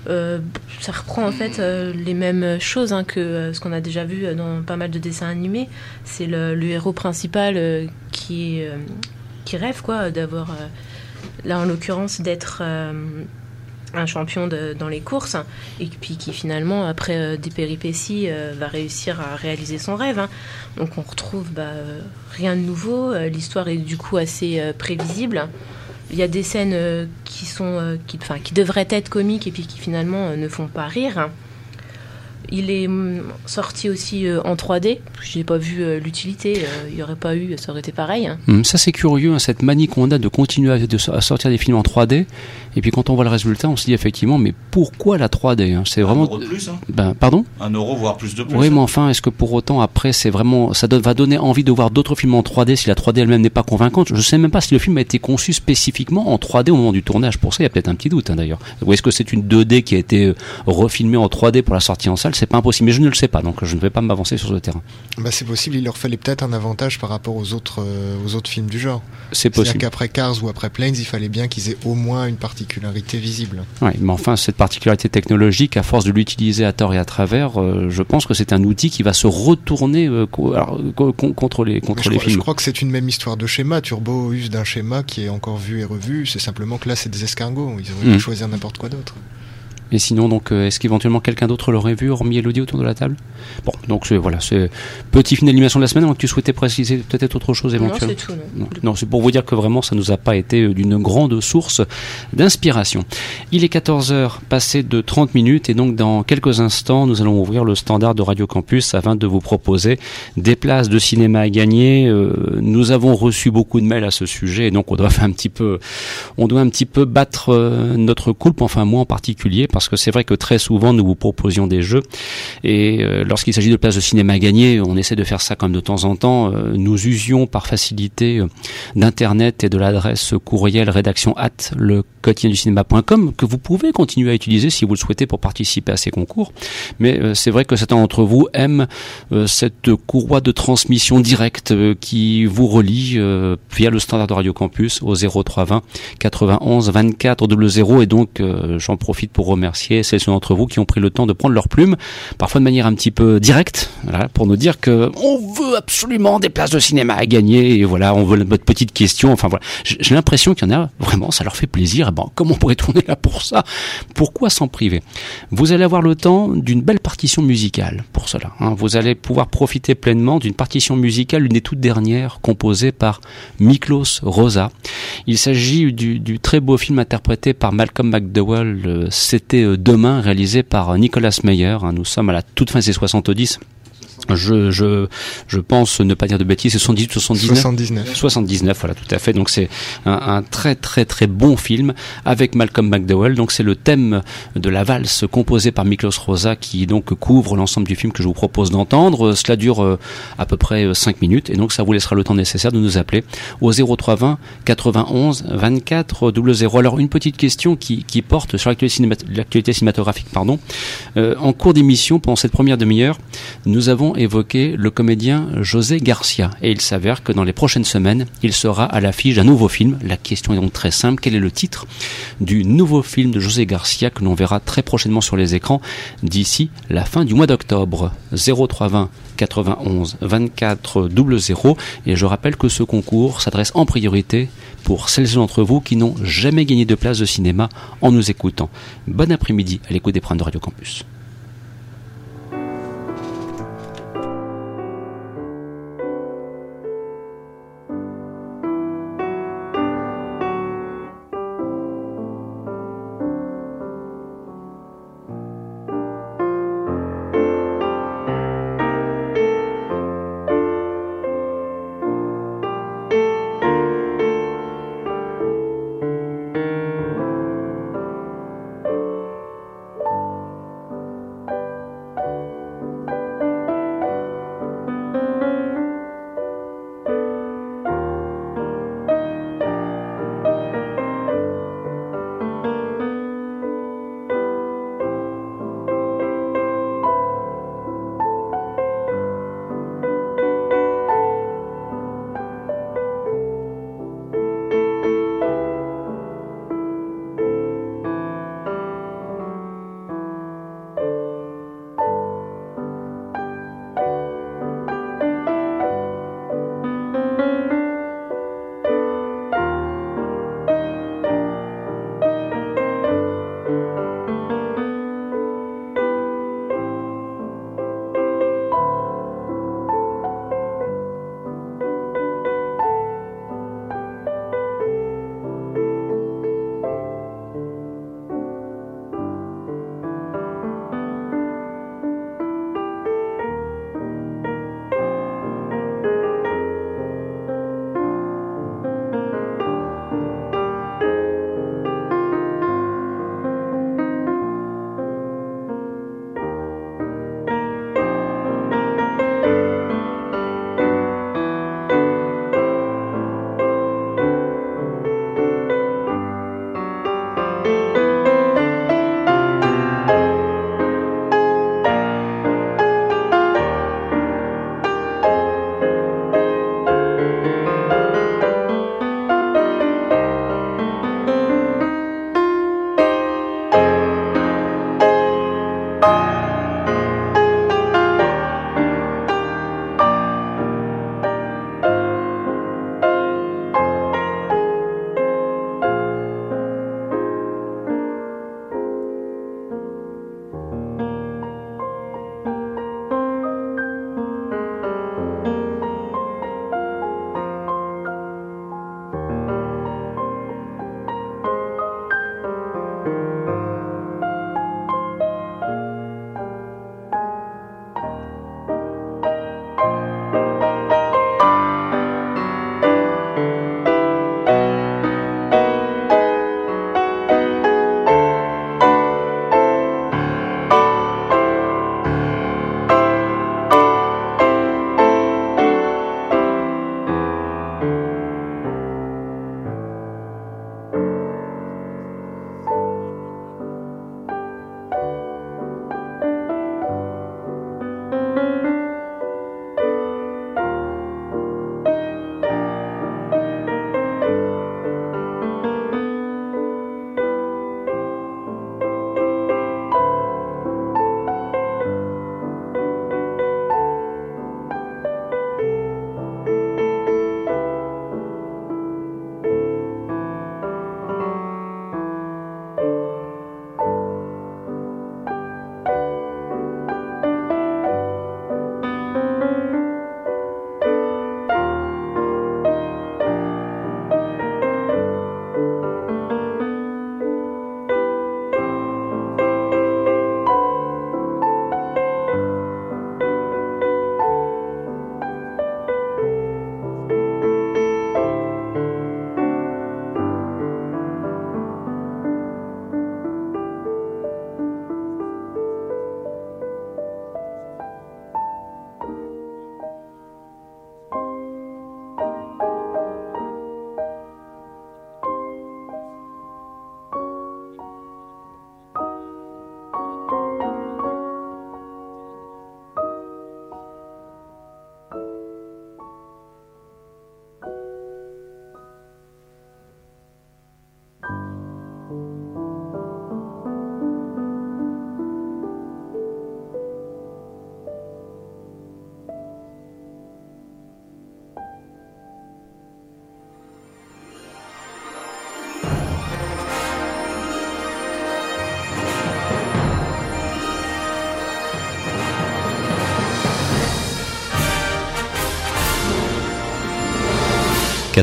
Euh, ça reprend en fait euh, les mêmes choses hein, que euh, ce qu'on a déjà vu dans pas mal de dessins animés. C'est le, héros principal qui, qui rêve quoi d'avoir, là en l'occurrence, d'être un champion dans les courses et puis qui finalement, après des péripéties, va réussir à réaliser son rêve. hein. Donc on retrouve bah, rien de nouveau. L'histoire est du coup assez prévisible. Il y a des scènes euh, qui sont, euh, qui, enfin, qui devraient être comiques et puis qui finalement euh, ne font pas rire. Il est hum, sorti aussi euh, en 3D. J'ai pas vu euh, l'utilité. euh, Il n'y aurait pas eu, ça aurait été pareil. hein. Hum, Ça c'est curieux, hein, cette manie qu'on a de continuer à, de- à sortir des films en 3D, et puis quand on voit le résultat, on se dit effectivement, mais pourquoi la 3D hein? C'est Un vraiment, euro de plus, hein? ben pardon? Un euro voire plus de plus. Oui, mais enfin, est-ce que pour autant après, c'est vraiment, ça va donner envie de voir d'autres films en 3D si la 3D elle-même n'est pas convaincante? Je sais même pas si le film a été conçu spécifiquement en 3D au moment du tournage. Pour ça, il y a peut-être un petit doute hein, d'ailleurs. Ou est-ce que c'est une 2D qui a été refilmée en 3D pour la sortie en salle? C'est pas impossible, mais je ne le sais pas, donc je ne vais pas m'avancer sur ce terrain. Bah, c'est possible, il leur fallait peut-être un avantage par rapport aux autres, euh, aux autres films du genre. C'est C'est-à-dire possible. qu'après Cars ou après Planes, il fallait bien qu'ils aient au moins une particularité visible. Ouais, mais enfin, cette particularité technologique, à force de l'utiliser à tort et à travers, euh, je pense que c'est un outil qui va se retourner euh, co- alors, co- con- contre les, contre je, les crois, je films. crois que c'est une même histoire de schéma. Turbo use d'un schéma qui est encore vu et revu. C'est simplement que là, c'est des escargots. Ils auraient pu choisir n'importe quoi d'autre. Et sinon, donc, euh, est-ce qu'éventuellement quelqu'un d'autre l'aurait vu, hormis Elodie autour de la table? Bon, donc c'est voilà, c'est petit film d'animation de la semaine. Donc tu souhaitais préciser peut-être autre chose Non, éventuellement? c'est tout, non. non, c'est pour vous dire que vraiment ça nous a pas été euh, d'une grande source d'inspiration. Il est 14h passé de 30 minutes et donc dans quelques instants nous allons ouvrir le standard de Radio Campus afin de vous proposer des places de cinéma à gagner. Euh, nous avons reçu beaucoup de mails à ce sujet et donc on doit faire un petit peu on doit un petit peu battre notre coulpe, enfin moi en particulier parce que c'est vrai que très souvent nous vous proposions des jeux et euh, lorsqu'il s'agit de places de cinéma à gagner, on essaie de faire ça comme de temps en temps. Euh, nous usions par facilité euh, d'internet et de l'adresse courriel rédaction at le quotidien du cinéma.com que vous pouvez continuer à utiliser si vous le souhaitez pour participer à ces concours. Mais c'est vrai que certains d'entre vous aiment cette courroie de transmission directe qui vous relie via le standard de Radio Campus au 0320 91 24 00 et donc j'en profite pour remercier celles d'entre vous qui ont pris le temps de prendre leur plume, parfois de manière un petit peu directe, pour nous dire que on veut absolument des places de cinéma à gagner et voilà, on veut votre petite question. Enfin j'ai l'impression qu'il y en a vraiment, ça leur fait plaisir. Et bon, comment on pourrait tourner là pour ça? Pourquoi s'en priver? Vous allez avoir le temps d'une belle partition musicale pour cela. hein. Vous allez pouvoir profiter pleinement d'une partition musicale, une des toutes dernières, composée par Miklos Rosa. Il s'agit du, du très beau film interprété par Malcolm McDowell, euh, Euh, demain, réalisé par euh, Nicolas Meyer. hein. Nous sommes à la toute fin des 70. Je, je, je pense ne pas dire de bêtises, c'est 78 79 79. 79, voilà, tout à fait. Donc c'est un, un très très très bon film avec Malcolm McDowell. Donc c'est le thème de la valse composée par Miklos Rosa qui donc couvre l'ensemble du film que je vous propose d'entendre. Cela dure euh, à peu près 5 minutes et donc ça vous laissera le temps nécessaire de nous appeler au 0320 91 24 00. Alors une petite question qui, qui porte sur l'actualité cinématographique, pardon. Euh, en cours d'émission, pendant cette première demi-heure, nous avons évoqué le comédien José Garcia. Et il s'avère que dans les prochaines semaines, il sera à l'affiche d'un nouveau film. La question est donc très simple. Quel est le titre du nouveau film de José Garcia que l'on verra très prochainement sur les écrans d'ici la fin du mois d'octobre? 0320 91 24 00. Et je rappelle que ce concours s'adresse en priorité pour celles d'entre vous qui n'ont jamais gagné de place de cinéma en nous écoutant. Bon après-midi à l'écoute des programmes de Radio Campus.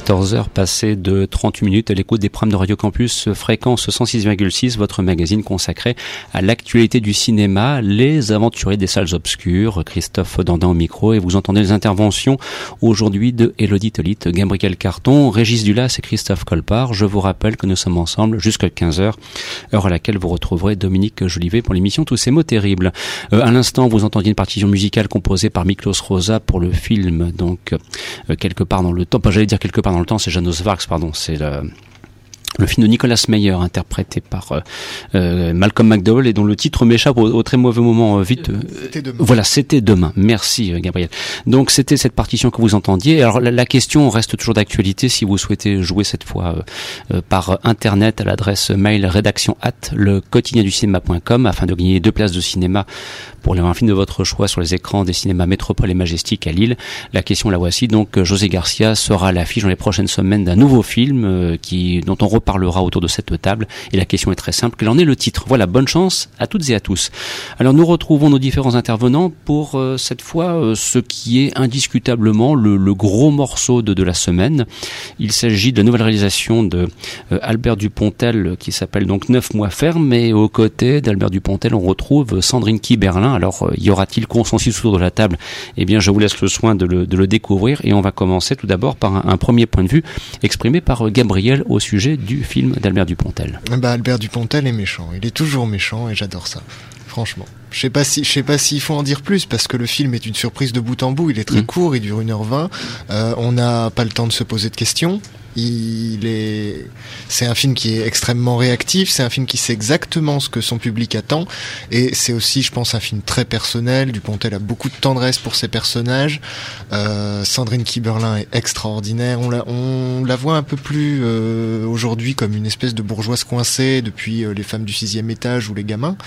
14h passées de 38 minutes à l'écoute des programmes de Radio Campus fréquence 106,6, votre magazine consacré à l'actualité du cinéma, les aventuriers des salles obscures, Christophe Dandin au micro et vous entendez les interventions aujourd'hui de Elodie Tolit, Gabriel Carton, Régis Dulas et Christophe Colpart. Je vous rappelle que nous sommes ensemble jusqu'à 15h, heure à laquelle vous retrouverez Dominique Jolivet pour l'émission Tous ces mots terribles. Euh, à l'instant, vous entendiez une partition musicale composée par Miklos Rosa pour le film, donc euh, quelque part dans le temps, j'allais dire quelque part dans le temps, c'est Janos Varks, pardon, c'est le le film de Nicolas Meyer interprété par euh, euh, Malcolm McDowell et dont le titre m'échappe au, très mauvais moment euh, vite voilà c'était demain. Merci Gabriel. Donc c'était cette partition que vous entendiez. Alors la, question reste toujours d'actualité si vous souhaitez jouer cette fois par internet à l'adresse mail rédaction at le quotidien du cinéma.com afin de gagner deux places de cinéma pour un film de votre choix sur les écrans des cinémas Métropole et Majestic à Lille. La question la voici. Donc José Garcia sera à l'affiche dans les prochaines semaines d'un nouveau film qui dont on parlera autour de cette table. Et la question est très simple. Quel en est le titre? Voilà, bonne chance à toutes et à tous. Alors nous retrouvons nos différents intervenants pour euh, cette fois euh, ce qui est indiscutablement le, gros morceau de, de, la semaine. Il s'agit de la nouvelle réalisation de euh, Albert Dupontel qui s'appelle donc Neuf mois ferme. Et aux côtés d'Albert Dupontel, on retrouve Sandrine Kiberlin. Alors y aura-t-il consensus autour de la table? Eh bien, je vous laisse le soin de le, de le découvrir. Et on va commencer tout d'abord par un, un premier point de vue exprimé par Gabriel au sujet du film d'Albert Dupontel bah, Albert Dupontel est méchant. Il est toujours méchant et j'adore ça. Franchement. Je sais pas si, je sais pas s'il faut en dire plus parce que le film est une surprise de bout en bout. Il est très mm. court, il dure 1h20. Euh, on n'a pas le temps de se poser de questions. Il est, c'est un film qui est extrêmement réactif. C'est un film qui sait exactement ce que son public attend. Et c'est aussi, je pense, un film très personnel. Dupontel a beaucoup de tendresse pour ses personnages. Euh, Sandrine Kiberlin est extraordinaire. On la, on la voit un peu plus euh, aujourd'hui comme une espèce de bourgeoise coincée depuis euh, les femmes du sixième étage ou les gamins.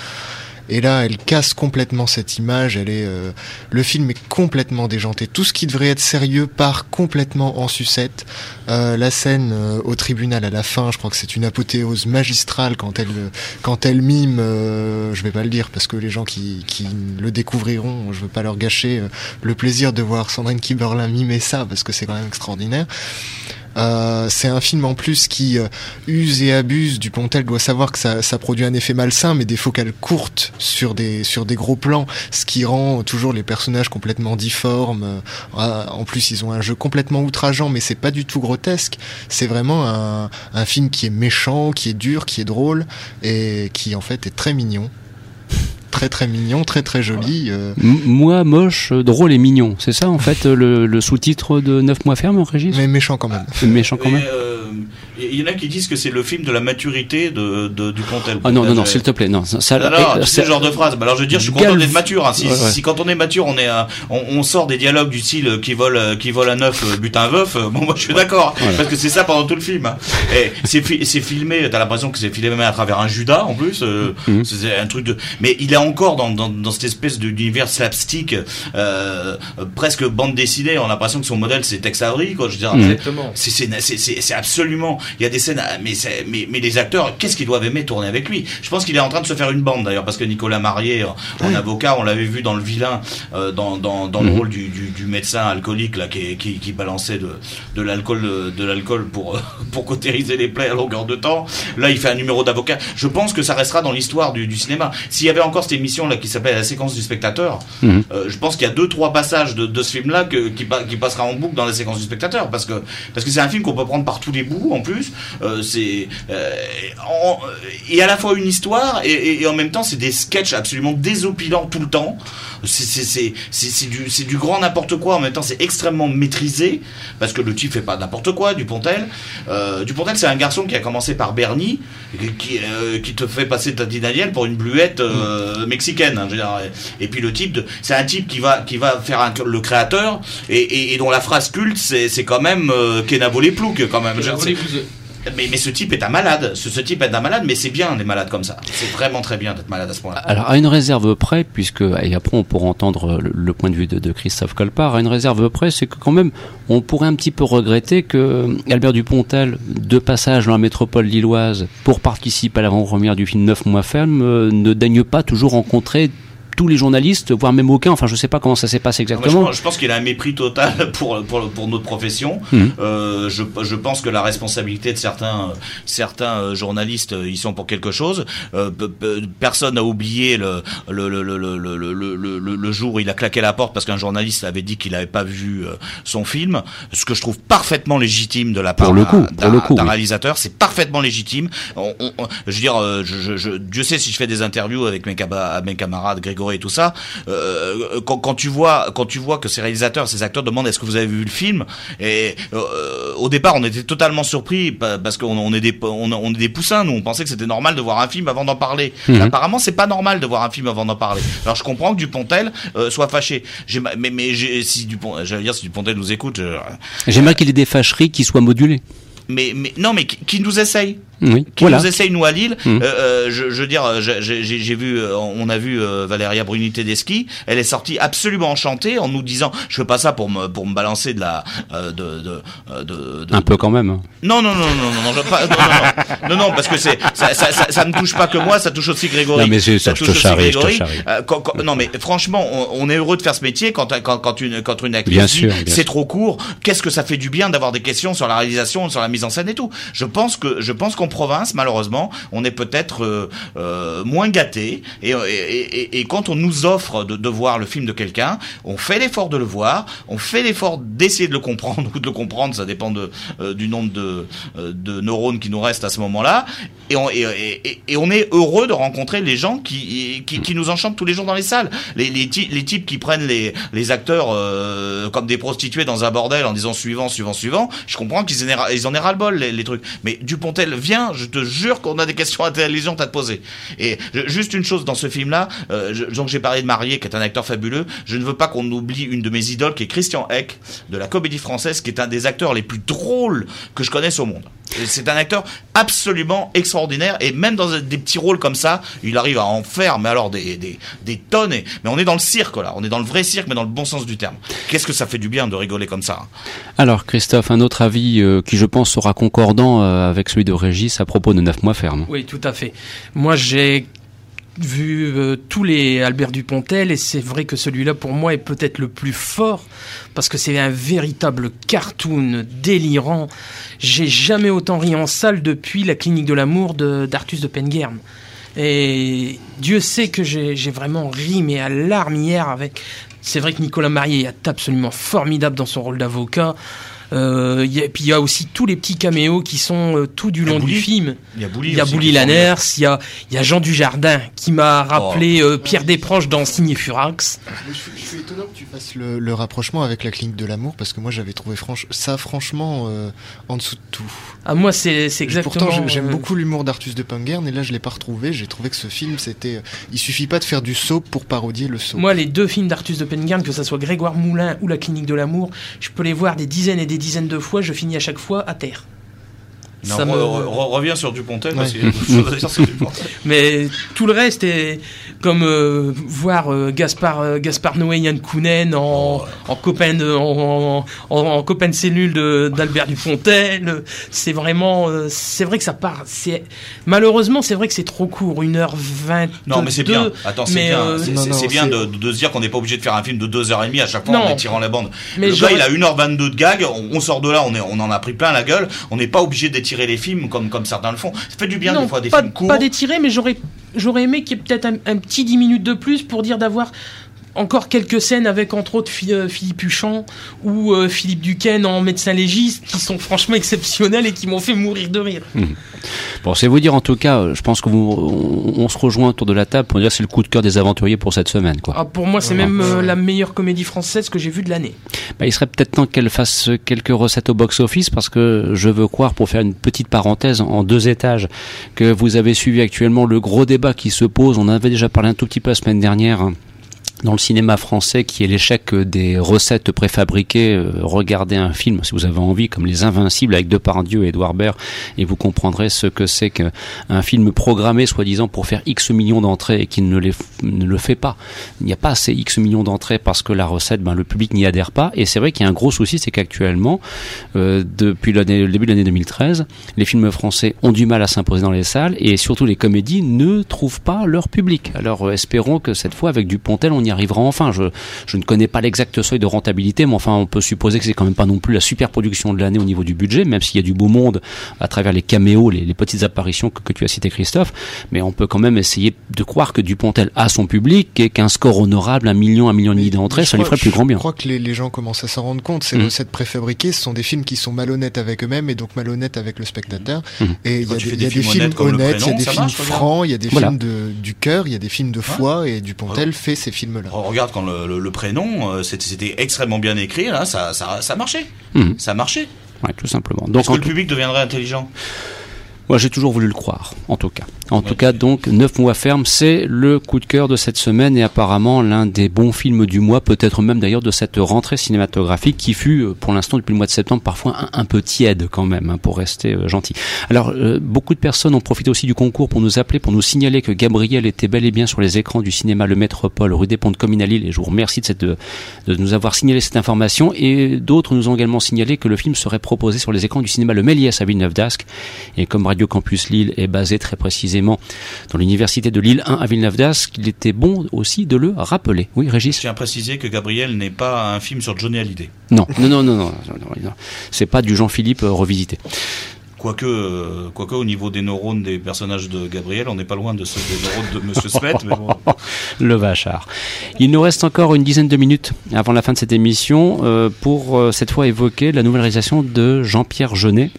Et là, elle casse complètement cette image. Elle est, euh, le film est complètement déjanté. Tout ce qui devrait être sérieux part complètement en sucette. Euh, la scène euh, au tribunal à la fin, je crois que c'est une apothéose magistrale quand elle, quand elle mime. je vais pas le dire parce que les gens qui, qui le découvriront, je veux pas leur gâcher le plaisir de voir Sandrine Kiberlin mimer ça parce que c'est quand même extraordinaire. Euh, c'est un film en plus qui euh, use et abuse. du Dupontel doit savoir que ça, ça, produit un effet malsain, mais des focales courtes sur des sur des gros plans, ce qui rend toujours les personnages complètement difformes. Euh, en plus, ils ont un jeu complètement outrageant, mais c'est pas du tout grotesque. C'est vraiment un, un film qui est méchant, qui est dur, qui est drôle et qui en fait est très mignon très très mignon, très très joli. Euh. Moi, moche, drôle et mignon. C'est ça en fait le, sous-titre de 9 mois ferme, Régis? Mais méchant quand même. méchant quand même. Euh, il y en a qui disent que c'est le film de la maturité de, de du Pontel. Ah non, non, non, s'il te plaît, non. Ça, alors, c'est ce genre de phrase. alors, je veux dire, je suis content d'être mature. Hein. Si, si, quand on est mature, on est, on, on, sort des dialogues du style euh, qui vole, euh, qui vole à neuf, euh, but un veuf. Bon, moi, je suis d'accord, parce que c'est ça pendant tout le film. Hein. Et c'est, c'est filmé. T'as l'impression que c'est filmé même à travers un Judas en plus. Mhm. C'est un truc de. Mais il est encore dans, dans, dans cette espèce d'univers slapstick, euh, presque bande dessinée. On a l'impression que son modèle c'est Tex Avery, quoi. Je veux dire, mhm. c'est, c'est absolument il y a des scènes, mais, mais, mais les acteurs, qu'est-ce qu'ils doivent aimer tourner avec lui? Je pense qu'il est en train de se faire une bande d'ailleurs, parce que Nicolas Marié, en avocat, on l'avait vu dans Le Vilain, euh, dans, dans, dans le mhm. rôle du, du, du, médecin alcoolique là, qui, qui, qui balançait de, de l'alcool de l'alcool pour, pour cautériser les plaies à longueur de temps. Là, il fait un numéro d'avocat. Je pense que ça restera dans l'histoire du, du, cinéma. S'il y avait encore cette émission là qui s'appelle La séquence du spectateur, mhm. euh, je pense qu'il y a deux trois passages de, de ce film là qui, qui passera en boucle dans la séquence du spectateur, parce que parce que c'est un film qu'on peut prendre par tous les bouts en plus. Euh, c'est euh, et à la fois une histoire et, et en même temps c'est des sketchs absolument désopilants tout le temps c'est du, du grand n'importe quoi. En même temps, c'est extrêmement maîtrisé parce que le type fait pas n'importe quoi. Dupontel, euh, Dupontel, c'est un garçon qui a commencé par Bernie, qui, euh, qui te fait passer ta Daniel pour une bluette euh. Mexicaine. Hein, et puis le type, c'est un type qui va, qui va faire le créateur et, et, dont la phrase culte, c'est quand même euh, Kenavo les ploucs, quand même. Mais, ce type est un malade. Ce, type est un malade, mais c'est bien des malades comme ça. C'est vraiment très bien d'être malade à ce point-là. Alors, à une réserve près, puisque, et après on pourra entendre le, point de vue de, Christophe Colpart, à une réserve près, c'est que quand même, on pourrait un petit peu regretter que Albert Dupontel, de passage dans la métropole lilloise pour participer à l'avant-première du film Neuf mois ferme, euh, ne daigne pas toujours rencontrer tous les journalistes, voire même aucun. Enfin, je sais pas comment ça s'est passé Ah, moi, exactement. je, pense, je pense qu'il a un mépris total pour, pour, pour notre profession. Mhm. Euh, je, je pense que la responsabilité de certains, certains euh, journalistes, euh, ils sont pour quelque chose. Euh, pe- pe- personne n'a oublié le, le, le, le, le, jour où il a claqué la porte parce qu'un journaliste avait dit qu'il n'avait pas vu euh, son film. Ce que je trouve parfaitement légitime de la part Pour le coup, d'un- pour le coup, d'un oui. réalisateur. C'est parfaitement légitime. On- on- on- je veux dire, euh, je, Dieu sait si je fais des interviews avec mes, mes camarades Et tout ça. euh, quand, quand tu vois, quand tu vois que ces réalisateurs, ces acteurs demandent est-ce que vous avez vu le film? Et euh, au départ, on était totalement surpris pa- parce qu'on on est des on, on est des poussins. Nous, on pensait que c'était normal de voir un film avant d'en parler. Mhm. Apparemment, c'est pas normal de voir un film avant d'en parler. Alors, je comprends que Dupontel euh, soit fâché. Mais mais si Dupont, j'allais dire si Dupontel nous écoute. je- J'aimerais qu'il ait des fâcheries qui soient modulées. mais mais non, mais qui, qui nous essaye? Oui, qui voilà. nous essaye nous à Lille. Mhm. Euh, euh, je, je veux dire, euh, j'ai- vu, on a vu euh, Valéria Bruni Tedeschi. Elle est sortie absolument enchantée en nous disant, je fais pas ça pour me pour me balancer de la euh, de, de, de, de- Un peu quand même. hein. Non non non non non non, je- pas- non, non, non, non, parce que c'est ça, ça, ça, ça ne touche pas que moi, ça touche aussi Grégory. Non, mais ça, je touche aussi Grégory. charrie. Quand- quand- non mais franchement, on, on est heureux de faire ce métier quand quand, quand une quand une actrice c'est trop court. Qu'est-ce que ça fait du bien d'avoir des questions sur la réalisation, sur la mise en scène et tout. Je pense que je pense province, malheureusement, on est peut-être euh, euh, moins gâté et, et, quand on nous offre de, voir le film de quelqu'un, on fait l'effort de le voir, on fait l'effort d'essayer de le comprendre ou de le comprendre, ça dépend euh, du nombre de, euh, neurones qui nous restent à ce moment-là, et on, est heureux de rencontrer les gens qui, qui, nous enchantent tous les jours dans les salles. Les, les, ty- les types qui prennent les, acteurs euh, comme des prostituées dans un bordel en disant suivant, suivant, suivant, je comprends qu'ils en aient, ils ras-le-bol, les, les trucs. Mais Dupontel, je te jure qu'on a des questions intelligentes à te poser. Et juste une chose dans ce film-là, euh, donc j'ai parlé de Marié, qui est un acteur fabuleux, je ne veux pas qu'on oublie une de mes idoles, qui est Christian Eck, de la comédie française, qui est un des acteurs les plus drôles que je connaisse au monde. C'est un acteur absolument extraordinaire, et même dans des petits rôles comme ça, il arrive à en faire, mais alors des, des, des tonnes. Et- mais on est dans le cirque, là, on est dans le vrai cirque, mais dans le bon sens du terme. Qu'est-ce que ça fait du bien de rigoler comme ça hein? Alors, Christophe, un autre avis euh, qui, je pense, sera concordant euh, avec celui de Régis à propos de 9 mois ferme. Oui, tout à fait. Moi, j'ai vu euh, tous les Albert Dupontel et c'est vrai que celui-là, pour moi, est peut-être le plus fort parce que c'est un véritable cartoon délirant. J'ai jamais autant ri en salle depuis la clinique de l'amour de- d'Artus de Penguern. Et Dieu sait que j'ai j'ai vraiment ri, mais à larmes hier avec. C'est vrai que Nicolas Marié est absolument formidable dans son rôle d'avocat. Euh, il y a- et puis il y a aussi tous les petits caméos qui sont euh, tout du long du film. Il y a Bouli Il y a Bouli. Lanners, il y a, y a Jean Dujardin qui m'a rappelé euh, Pierre Desproges dans Signé Furax. Je suis, je suis étonnant que tu fasses le, le rapprochement avec la clinique de l'amour parce que moi j'avais trouvé franch- ça franchement euh, en dessous de tout. Ah, moi, c'est exactement. Pourtant j'ai- j'aime euh, beaucoup l'humour d'Artus de Pengern et là je l'ai pas retrouvé. J'ai trouvé que ce film c'était. Il suffit pas de faire du soap pour parodier le soap. Moi, les deux films d'Artus de Penguern, que ce soit Grégoire Moulin ou La Clinique de l'amour, je peux les voir des dizaines et des dizaines de fois, je finis à chaque fois à terre. Non, Ça re- me- re- re- reviens sur Dupontel, parce Ouais. qu'il y a d'autres choses à dire sur Dupontel. Mais tout le reste est comme euh, voir euh, Gaspard, euh, Gaspard Noé Yann Kounen en, en copain de, en, en, en copain de cellule de- d'Albert Dupontel. C'est vraiment, euh, c'est vrai que ça part. C'est malheureusement, c'est vrai que c'est trop court, 1h20. Non, mais c'est bien. Attends, c'est bien. euh, C'est- bien de, de se dire qu'on n'est pas obligé de faire un film de 2h30 à chaque fois en Non. étirant la bande. Mais le gars, il a 1h22 de gag, on, on sort de là, on, est, on en a pris plein la gueule. On n'est pas obligé d'étirer les films comme, comme certains le font. Ça fait du bien non, des fois des pas, films courts. pas d'étirer, mais j'aurais, j'aurais aimé qu'il y ait peut-être un, un petit 10 minutes de plus pour dire d'avoir encore quelques scènes avec entre autres euh, Philippe Huchamp ou euh, Philippe Duquesne en médecin légiste qui sont franchement exceptionnels et qui m'ont fait mourir de rire. Bon, c'est vous dire en tout cas, euh, je pense que vous, on, on se rejoint autour de la table pour dire que c'est le coup de cœur des aventuriers pour cette semaine, quoi. Ah, pour moi, c'est Ouais. même euh, la meilleure comédie française que j'ai vue de l'année. Bah, il serait peut-être temps qu'elle fasse quelques recettes au box-office parce que je veux croire, pour faire une petite parenthèse en deux étages, que vous avez suivi actuellement le gros débat qui se pose. On en avait déjà parlé un tout petit peu la semaine dernière. hein, dans le cinéma français qui est l'échec des recettes préfabriquées. Euh, regardez un film si vous avez envie, comme Les Invincibles avec Depardieu et Edouard Baird, et vous comprendrez ce que c'est qu'un film programmé soi-disant pour faire X millions d'entrées et qui ne, le fait pas. Il n'y a pas assez X millions d'entrées parce que la recette, ben, le public n'y adhère pas. Et c'est vrai qu'il y a un gros souci, c'est qu'actuellement, euh, depuis le début de l'année 2013, les films français ont du mal à s'imposer dans les salles et surtout les comédies ne trouvent pas leur public. Alors euh, espérons que cette fois, avec Dupontel, on y arrivera enfin. Je, je ne connais pas l'exact seuil de rentabilité, mais enfin, on peut supposer que c'est quand même pas non plus la super production de l'année au niveau du budget, même s'il y a du beau monde à travers les caméos, les, petites apparitions que, tu as cité Christophe. Mais on peut quand même essayer de croire que Dupontel a son public et qu'un score honorable, un million, un million et demi d'entrées, ça lui ferait plus grand bien. Je crois que les, gens commencent à s'en rendre compte. Ces mmh. recettes préfabriquées, ce sont des films qui sont malhonnêtes avec eux-mêmes et donc malhonnêtes avec le spectateur. Mmh. Et il y a, des, films honnêtes, il y a des films francs, il y a des films de, du cœur, il y a des films de foi et Dupontel fait ces films-là. Regarde quand le, prénom, euh, c'était extrêmement bien écrit, là, ça, ça, ça marchait. Mmh. Ça marchait. Ouais, tout simplement. Donc, Est-ce que le public deviendrait intelligent? Moi, j'ai toujours voulu le croire, en tout cas. En tout cas, donc, neuf mois ferme, c'est le coup de cœur de cette semaine et apparemment l'un des bons films du mois, peut-être même d'ailleurs de cette rentrée cinématographique qui fut, euh, pour l'instant, depuis le mois de septembre, parfois un, peu tiède quand même, hein, pour rester euh, gentil. Alors, euh, beaucoup de personnes ont profité aussi du concours pour nous appeler, pour nous signaler que Gabriel était bel et bien sur les écrans du cinéma Le Métropole, rue des Ponts de Comines à Lille, et je vous remercie de, cette, de, nous avoir signalé cette information. Et d'autres nous ont également signalé que le film serait proposé sur les écrans du cinéma Le Méliès à Villeneuve d'Ascq. Et comme Radio Campus Lille est basé très précisément dans l'université de Lille 1 à Villeneuve d'Ascq, il était bon aussi de le rappeler. Oui, Régis Je tiens à préciser que Gabriel n'est pas un film sur Johnny Hallyday. Non, non, non, non, non, non, c'est pas du Jean-Philippe euh, revisité. Quoique, euh, quoique au niveau des neurones des personnages de Gabriel, on n'est pas loin de ceux des neurones de Monsieur Smet. mais bon. Le vachard. Il nous reste encore une dizaine de minutes avant la fin de cette émission euh, pour cette fois évoquer la nouvelle réalisation de Jean-Pierre Jeunet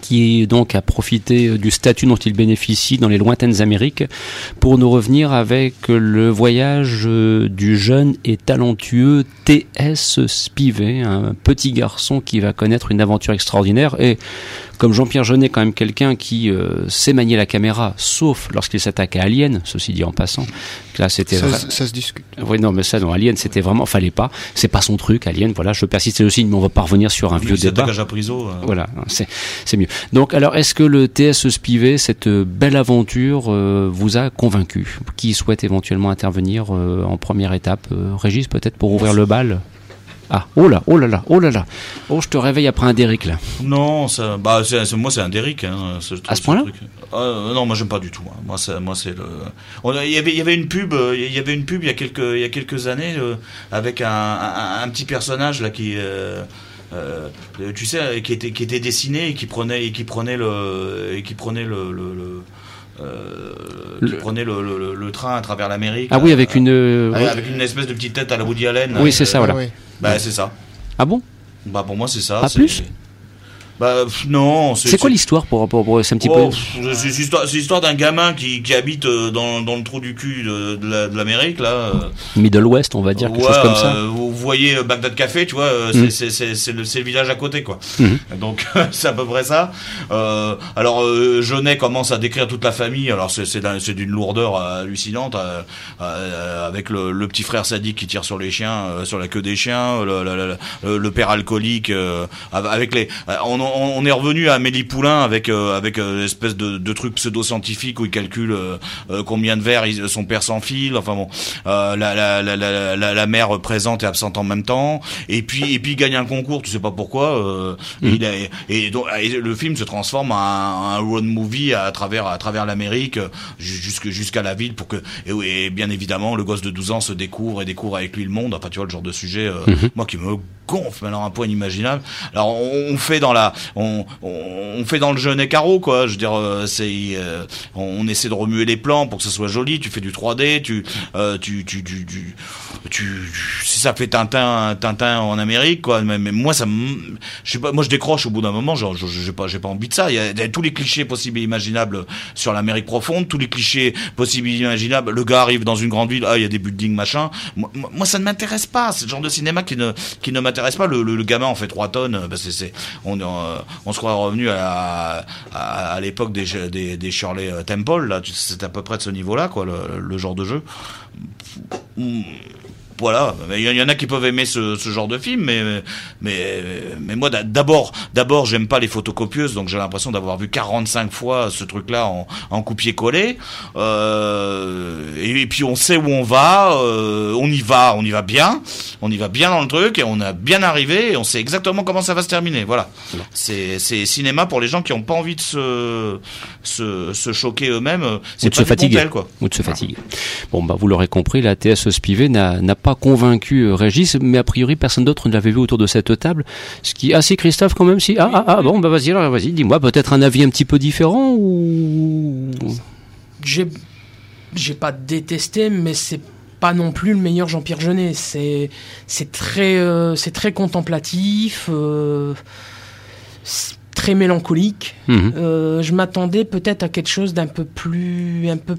qui donc a profité euh, du statut dont il bénéficie dans les lointaines Amériques pour nous revenir avec le voyage euh, du jeune et talentueux T.S. Spivey, un petit garçon qui va connaître une aventure extraordinaire et comme Jean-Pierre Jeunet, quand même quelqu'un qui euh, sait manier la caméra, sauf lorsqu'il s'attaque à Alien, ceci dit en passant. Là, c'était ça, ça, se discute. Oui, non, mais ça, non, Alien, c'était vraiment, fallait pas. C'est pas son truc, Alien. Voilà, je persiste aussi, mais on va pas revenir sur un vieux débat. À Priso, euh. Voilà, c'est mieux. Donc, alors, est-ce que le TS Spivet, cette belle aventure, euh, vous a convaincu? Qui souhaite éventuellement intervenir en première étape Régis, peut-être pour ouvrir le bal? Ah, oh là, oh là là, oh là là. Oh, je te réveille après un Derrick là. Non, ça, bah, moi c'est un Derrick. Hein, à ce point-là euh, Non, moi j'aime pas du tout. Hein. Moi, moi c'est le. Il y avait, il y avait une pub, euh, il y avait une pub il y a quelques, il y a quelques années euh, avec un, un, petit personnage là qui. Euh, tu sais, qui était, qui était dessiné et qui prenait, et qui prenait le, et qui prenait le, le euh, qui prenait le, le, train à travers l'Amérique. Ah oui, avec une avec une espèce de petite tête à la Woody Allen. Oui, c'est ça, voilà. Bah, c'est ça. Ah bon? Bah, pour moi, c'est ça. Pas plus? Bah non. C'est quoi l'histoire pour, pour, pour c'est un petit oh, peu. C'est l'histoire d'un gamin qui, qui habite euh, dans, dans, le trou du cul de, de l'Amérique là. Euh. Middle West, on va dire quelque chose comme ça. Euh, vous voyez Bagdad Café, tu vois, mm. c'est le, le, village à côté quoi. Mm. Donc c'est à peu près ça. Euh, alors Jeunet commence à décrire toute la famille. Alors c'est d'une lourdeur hallucinante avec le, le, petit frère sadique qui tire sur les chiens, sur la queue des chiens, le, le père alcoolique, avec les. On, on, est revenu à Amélie Poulain avec euh, avec euh, espèce de, de truc pseudo-scientifique où il calcule euh, combien de verres son père s'enfile. Enfin bon, la, la, la, la, la, mère présente et absente en même temps. Et puis et puis il gagne un concours, tu sais pas pourquoi. Mm. il et, donc, le film se transforme en un, road movie à travers à travers l'Amérique jusqu'à jusqu'à la ville pour que et, bien évidemment le gosse de 12 ans se découvre et découvre avec lui le monde. Enfin tu vois le genre de sujet mm-hmm. moi qui me gonfle alors un point inimaginable. Alors on, fait dans la on, on, fait dans le jeune carreau quoi. Je veux dire euh, c'est euh, on, essaie de remuer les plans pour que ce soit joli. Tu fais du 3D, tu euh, tu, tu, tu, tu, tu, si ça fait Tintin Tintin en Amérique quoi. Mais, moi ça je sais pas moi je décroche au bout d'un moment. Genre j'ai pas j'ai pas envie de ça. Il y, a, tous les clichés possibles et imaginables sur l'Amérique profonde, tous les clichés possibles et imaginables. Le gars arrive dans une grande ville, ah il y a des buildings machin. Moi, moi ça ne m'intéresse pas. C'est le genre de cinéma qui ne qui ne m'intéresse pas. Le, le, le gamin en fait 3 tonnes. euh, c'est, on, euh, on se croit revenu à, à, l'époque des, des, des Shirley euh, Temple. Là, c'est à peu près de ce niveau-là, quoi, le, le genre de jeu. Voilà, Mais il y, en a qui peuvent aimer ce, ce genre de film, mais mais mais moi d'a- d'abord d'abord j'aime pas les photocopieuses, donc j'ai l'impression d'avoir vu 45 fois ce truc-là en, en copier-coller. Euh, et, puis on sait où on va, euh, on y va, on y va bien, on y va bien dans le truc et on a bien arrivé et on sait exactement comment ça va se terminer. Voilà, c'est c'est cinéma pour les gens qui ont pas envie de se se, se choquer eux-mêmes. Ou C'est de pas se du fatiguer. Pontel, quoi. Ou de se fatiguer. Bon, bah, vous l'aurez compris, la TS Spivet n'a n'a pas convaincu euh, Régis, mais a priori, personne d'autre ne l'avait vu autour de cette table. Ce qui, ah si, Christophe, quand même, si. Ah, ah, ah, bon, bah, vas-y, alors, vas-y, dis-moi, peut-être un avis un petit peu différent ou? J'ai, j'ai pas détesté, mais c'est pas non plus le meilleur Jean-Pierre Jeunet. C'est, c'est très, euh, c'est très contemplatif, euh, très mélancolique. Mhm. Euh, je m'attendais peut-être à quelque chose d'un peu plus, un peu,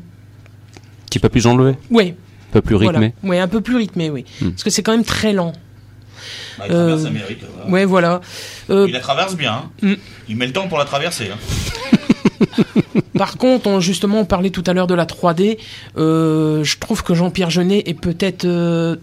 petit peu plus enlevé, ouais, un peu plus voilà. rythmé. ouais, un peu plus rythmé, oui, Hmm. parce que c'est quand même très lent. Bah, il traverse Euh, l'Amérique, voilà. Ouais, voilà. Euh, Il la traverse bien. hein. Mm. Il met le temps pour la traverser. Hein. Par contre, on, justement, on parlait tout à l'heure de la 3D. Euh, je trouve que Jean-Pierre Jeunet est peut-être euh,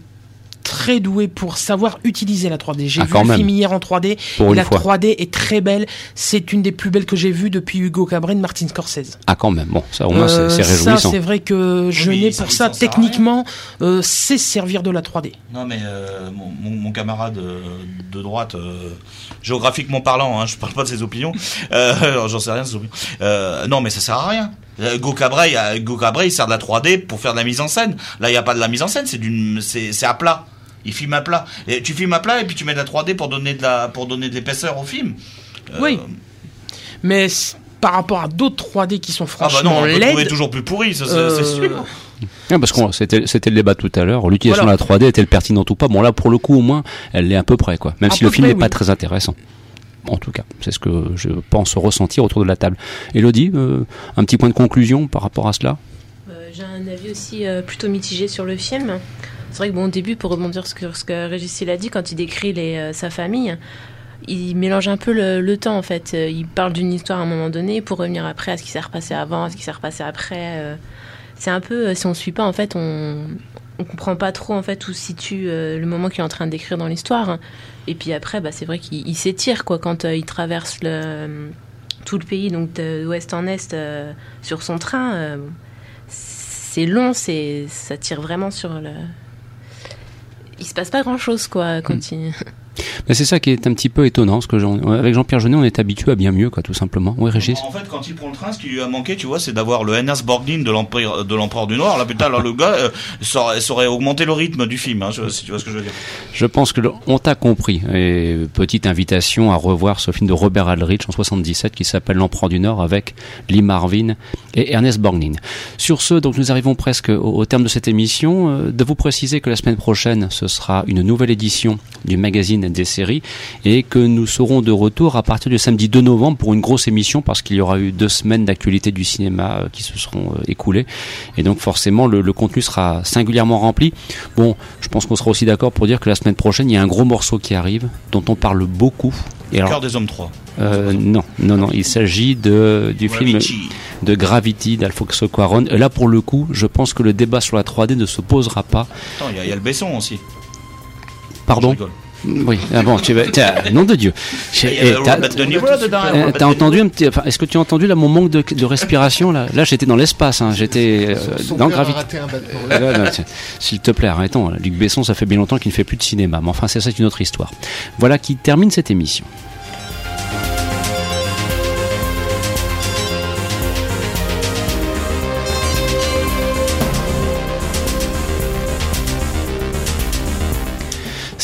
très doué pour savoir utiliser la 3D. J'ai Ah, vu le film hier en 3D. Pour la fois. 3D est très belle. C'est une des plus belles que j'ai vues depuis Hugo Cabret de Martin Scorsese. Ah, quand même. Bon, ça, au moins, c'est- Euh, c'est ça, réjouissant. c'est vrai que Jeunet, mais ça- pour ça, techniquement, euh, sait se servir de la 3D. Non, mais euh, mon, mon- mon camarade euh, de droite, euh, géographiquement parlant, hein, je parle pas de ses opinions, euh, alors, j'en sais rien de ses opinions. Euh, non, mais ça sert à rien. Euh, Go Cabret, euh, Go Cabret, il sert de la 3D pour faire de la mise en scène. Là, il n'y a pas de la mise en scène, c'est d'une, c'est, c'est à plat. Il filme à plat. Et tu filmes à plat et puis tu mets de la 3D pour donner de la, pour donner de l'épaisseur au film. Euh, Oui. Mais par rapport à d'autres 3D qui sont Ah bah franchement non, on peut trouver laides, toujours plus pourri, ça, c'est, euh, c'est sûr. Ah, parce que c'était c'était le débat tout à l'heure. L'utilisation Voilà. de la 3D est-elle pertinente ou pas? Bon, là, pour le coup, au moins, elle l'est à peu près, quoi. Même À si le film n'est pas très intéressant. En tout cas, c'est ce que je pense ressentir autour de la table. Elodie, euh, un petit point de conclusion par rapport à cela? Euh, J'ai un avis aussi euh, plutôt mitigé sur le film. C'est vrai que bon, au début, pour rebondir sur ce que Régis il a dit, quand il décrit sa famille, il mélange un peu le, temps en fait. Il parle d'une histoire à un moment donné pour revenir après à ce qui s'est repassé avant, à ce qui s'est repassé après. C'est un peu, si on suit pas en fait, on on comprend pas trop en fait où se situe le moment qu'il est en train décrire dans l'histoire. Et puis après, bah, c'est vrai qu'il il s'étire quoi quand euh, il traverse le, tout le pays, donc de ouest en est, euh, sur son train. euh, c'est long, c'est ça tire vraiment sur le. Il se passe pas grand chose quoi quand il. Mais c'est ça qui est un petit peu étonnant, parce que Jean- avec Jean-Pierre Jeunet, on est habitué à bien mieux, quoi, tout simplement. Oui, Régis En fait, quand il prend le train, ce qui lui a manqué, tu vois, c'est d'avoir le Hennas Borgnine de l'Empereur du Nord. Là, putain, là, le gars, euh, ça, aurait, ça aurait augmenté le rythme du film, hein, si tu vois ce que je veux dire. Je pense que le- on t'a compris. Et petite invitation à revoir ce film de Robert Aldrich en 77 qui s'appelle L'Empereur du Nord avec Lee Marvin et Ernest Borgnine. Sur ce, donc nous arrivons presque au, au terme de cette émission. Euh, de vous préciser que la semaine prochaine, ce sera une nouvelle édition du magazine des séries et que nous serons de retour à partir du samedi 2 novembre pour une grosse émission parce qu'il y aura eu deux semaines d'actualité du cinéma euh, qui se seront euh, écoulées et donc forcément le, le contenu sera singulièrement rempli. Bon, je pense qu'on sera aussi d'accord pour dire que la semaine prochaine il y a un gros morceau qui arrive dont on parle beaucoup. Et Cœur des hommes 3. euh, non, non, non, il s'agit de du film de Gravity d'Alfonso Cuarón. Et Là pour le coup, je pense que le débat sur la 3D ne se posera pas. Attends, il y, a- il y a le Besson aussi. Pardon. Oui, ah bon, tu tiens, nom de Dieu. T'as- De entendu un petit, enfin, est-ce que tu as entendu là mon manque de, de respiration là? Là, j'étais dans l'espace, hein, j'étais euh, dans. Euh, tiens, S'il te plaît, arrêtons. Luc Besson, ça fait bien longtemps qu'il ne fait plus de cinéma. Mais enfin, c'est ça, c'est une autre histoire. Voilà qui termine cette émission.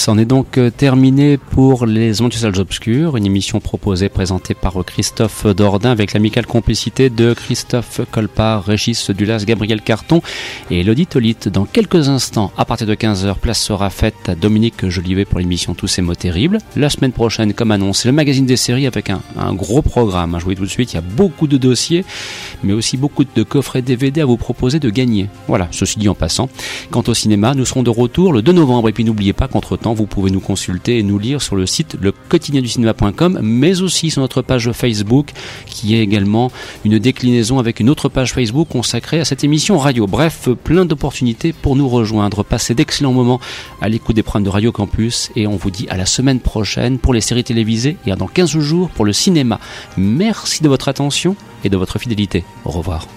C'en est donc euh, terminé pour les Ondes Salles Obscures, une émission proposée, présentée par euh, Christophe Dordain avec l'amicale complicité de Christophe Colpart, Régis Dulas, Gabriel Carton et Elodie Tolite. Dans quelques instants, à partir de 15h, place sera faite à Dominique Jolivet pour l'émission Tous ces mots terribles. La semaine prochaine, comme annoncé, le magazine des séries avec un, un gros programme. Je vous dis tout de suite, il y a beaucoup de dossiers, mais aussi beaucoup de coffrets DVD à vous proposer de gagner. Voilà, ceci dit en passant. Quant au cinéma, nous serons de retour le 2 novembre. Et puis n'oubliez pas qu'entre-temps, vous pouvez nous consulter et nous lire sur le site le du cinéma.com, mais aussi sur notre page Facebook, qui est également une déclinaison avec une autre page Facebook consacrée à cette émission radio. Bref, plein d'opportunités pour nous rejoindre. Passez d'excellents moments à l'écoute des programmes de Radio Campus et on vous dit à la semaine prochaine pour les séries télévisées et dans 15 jours pour le cinéma. Merci de votre attention et de votre fidélité. Au revoir.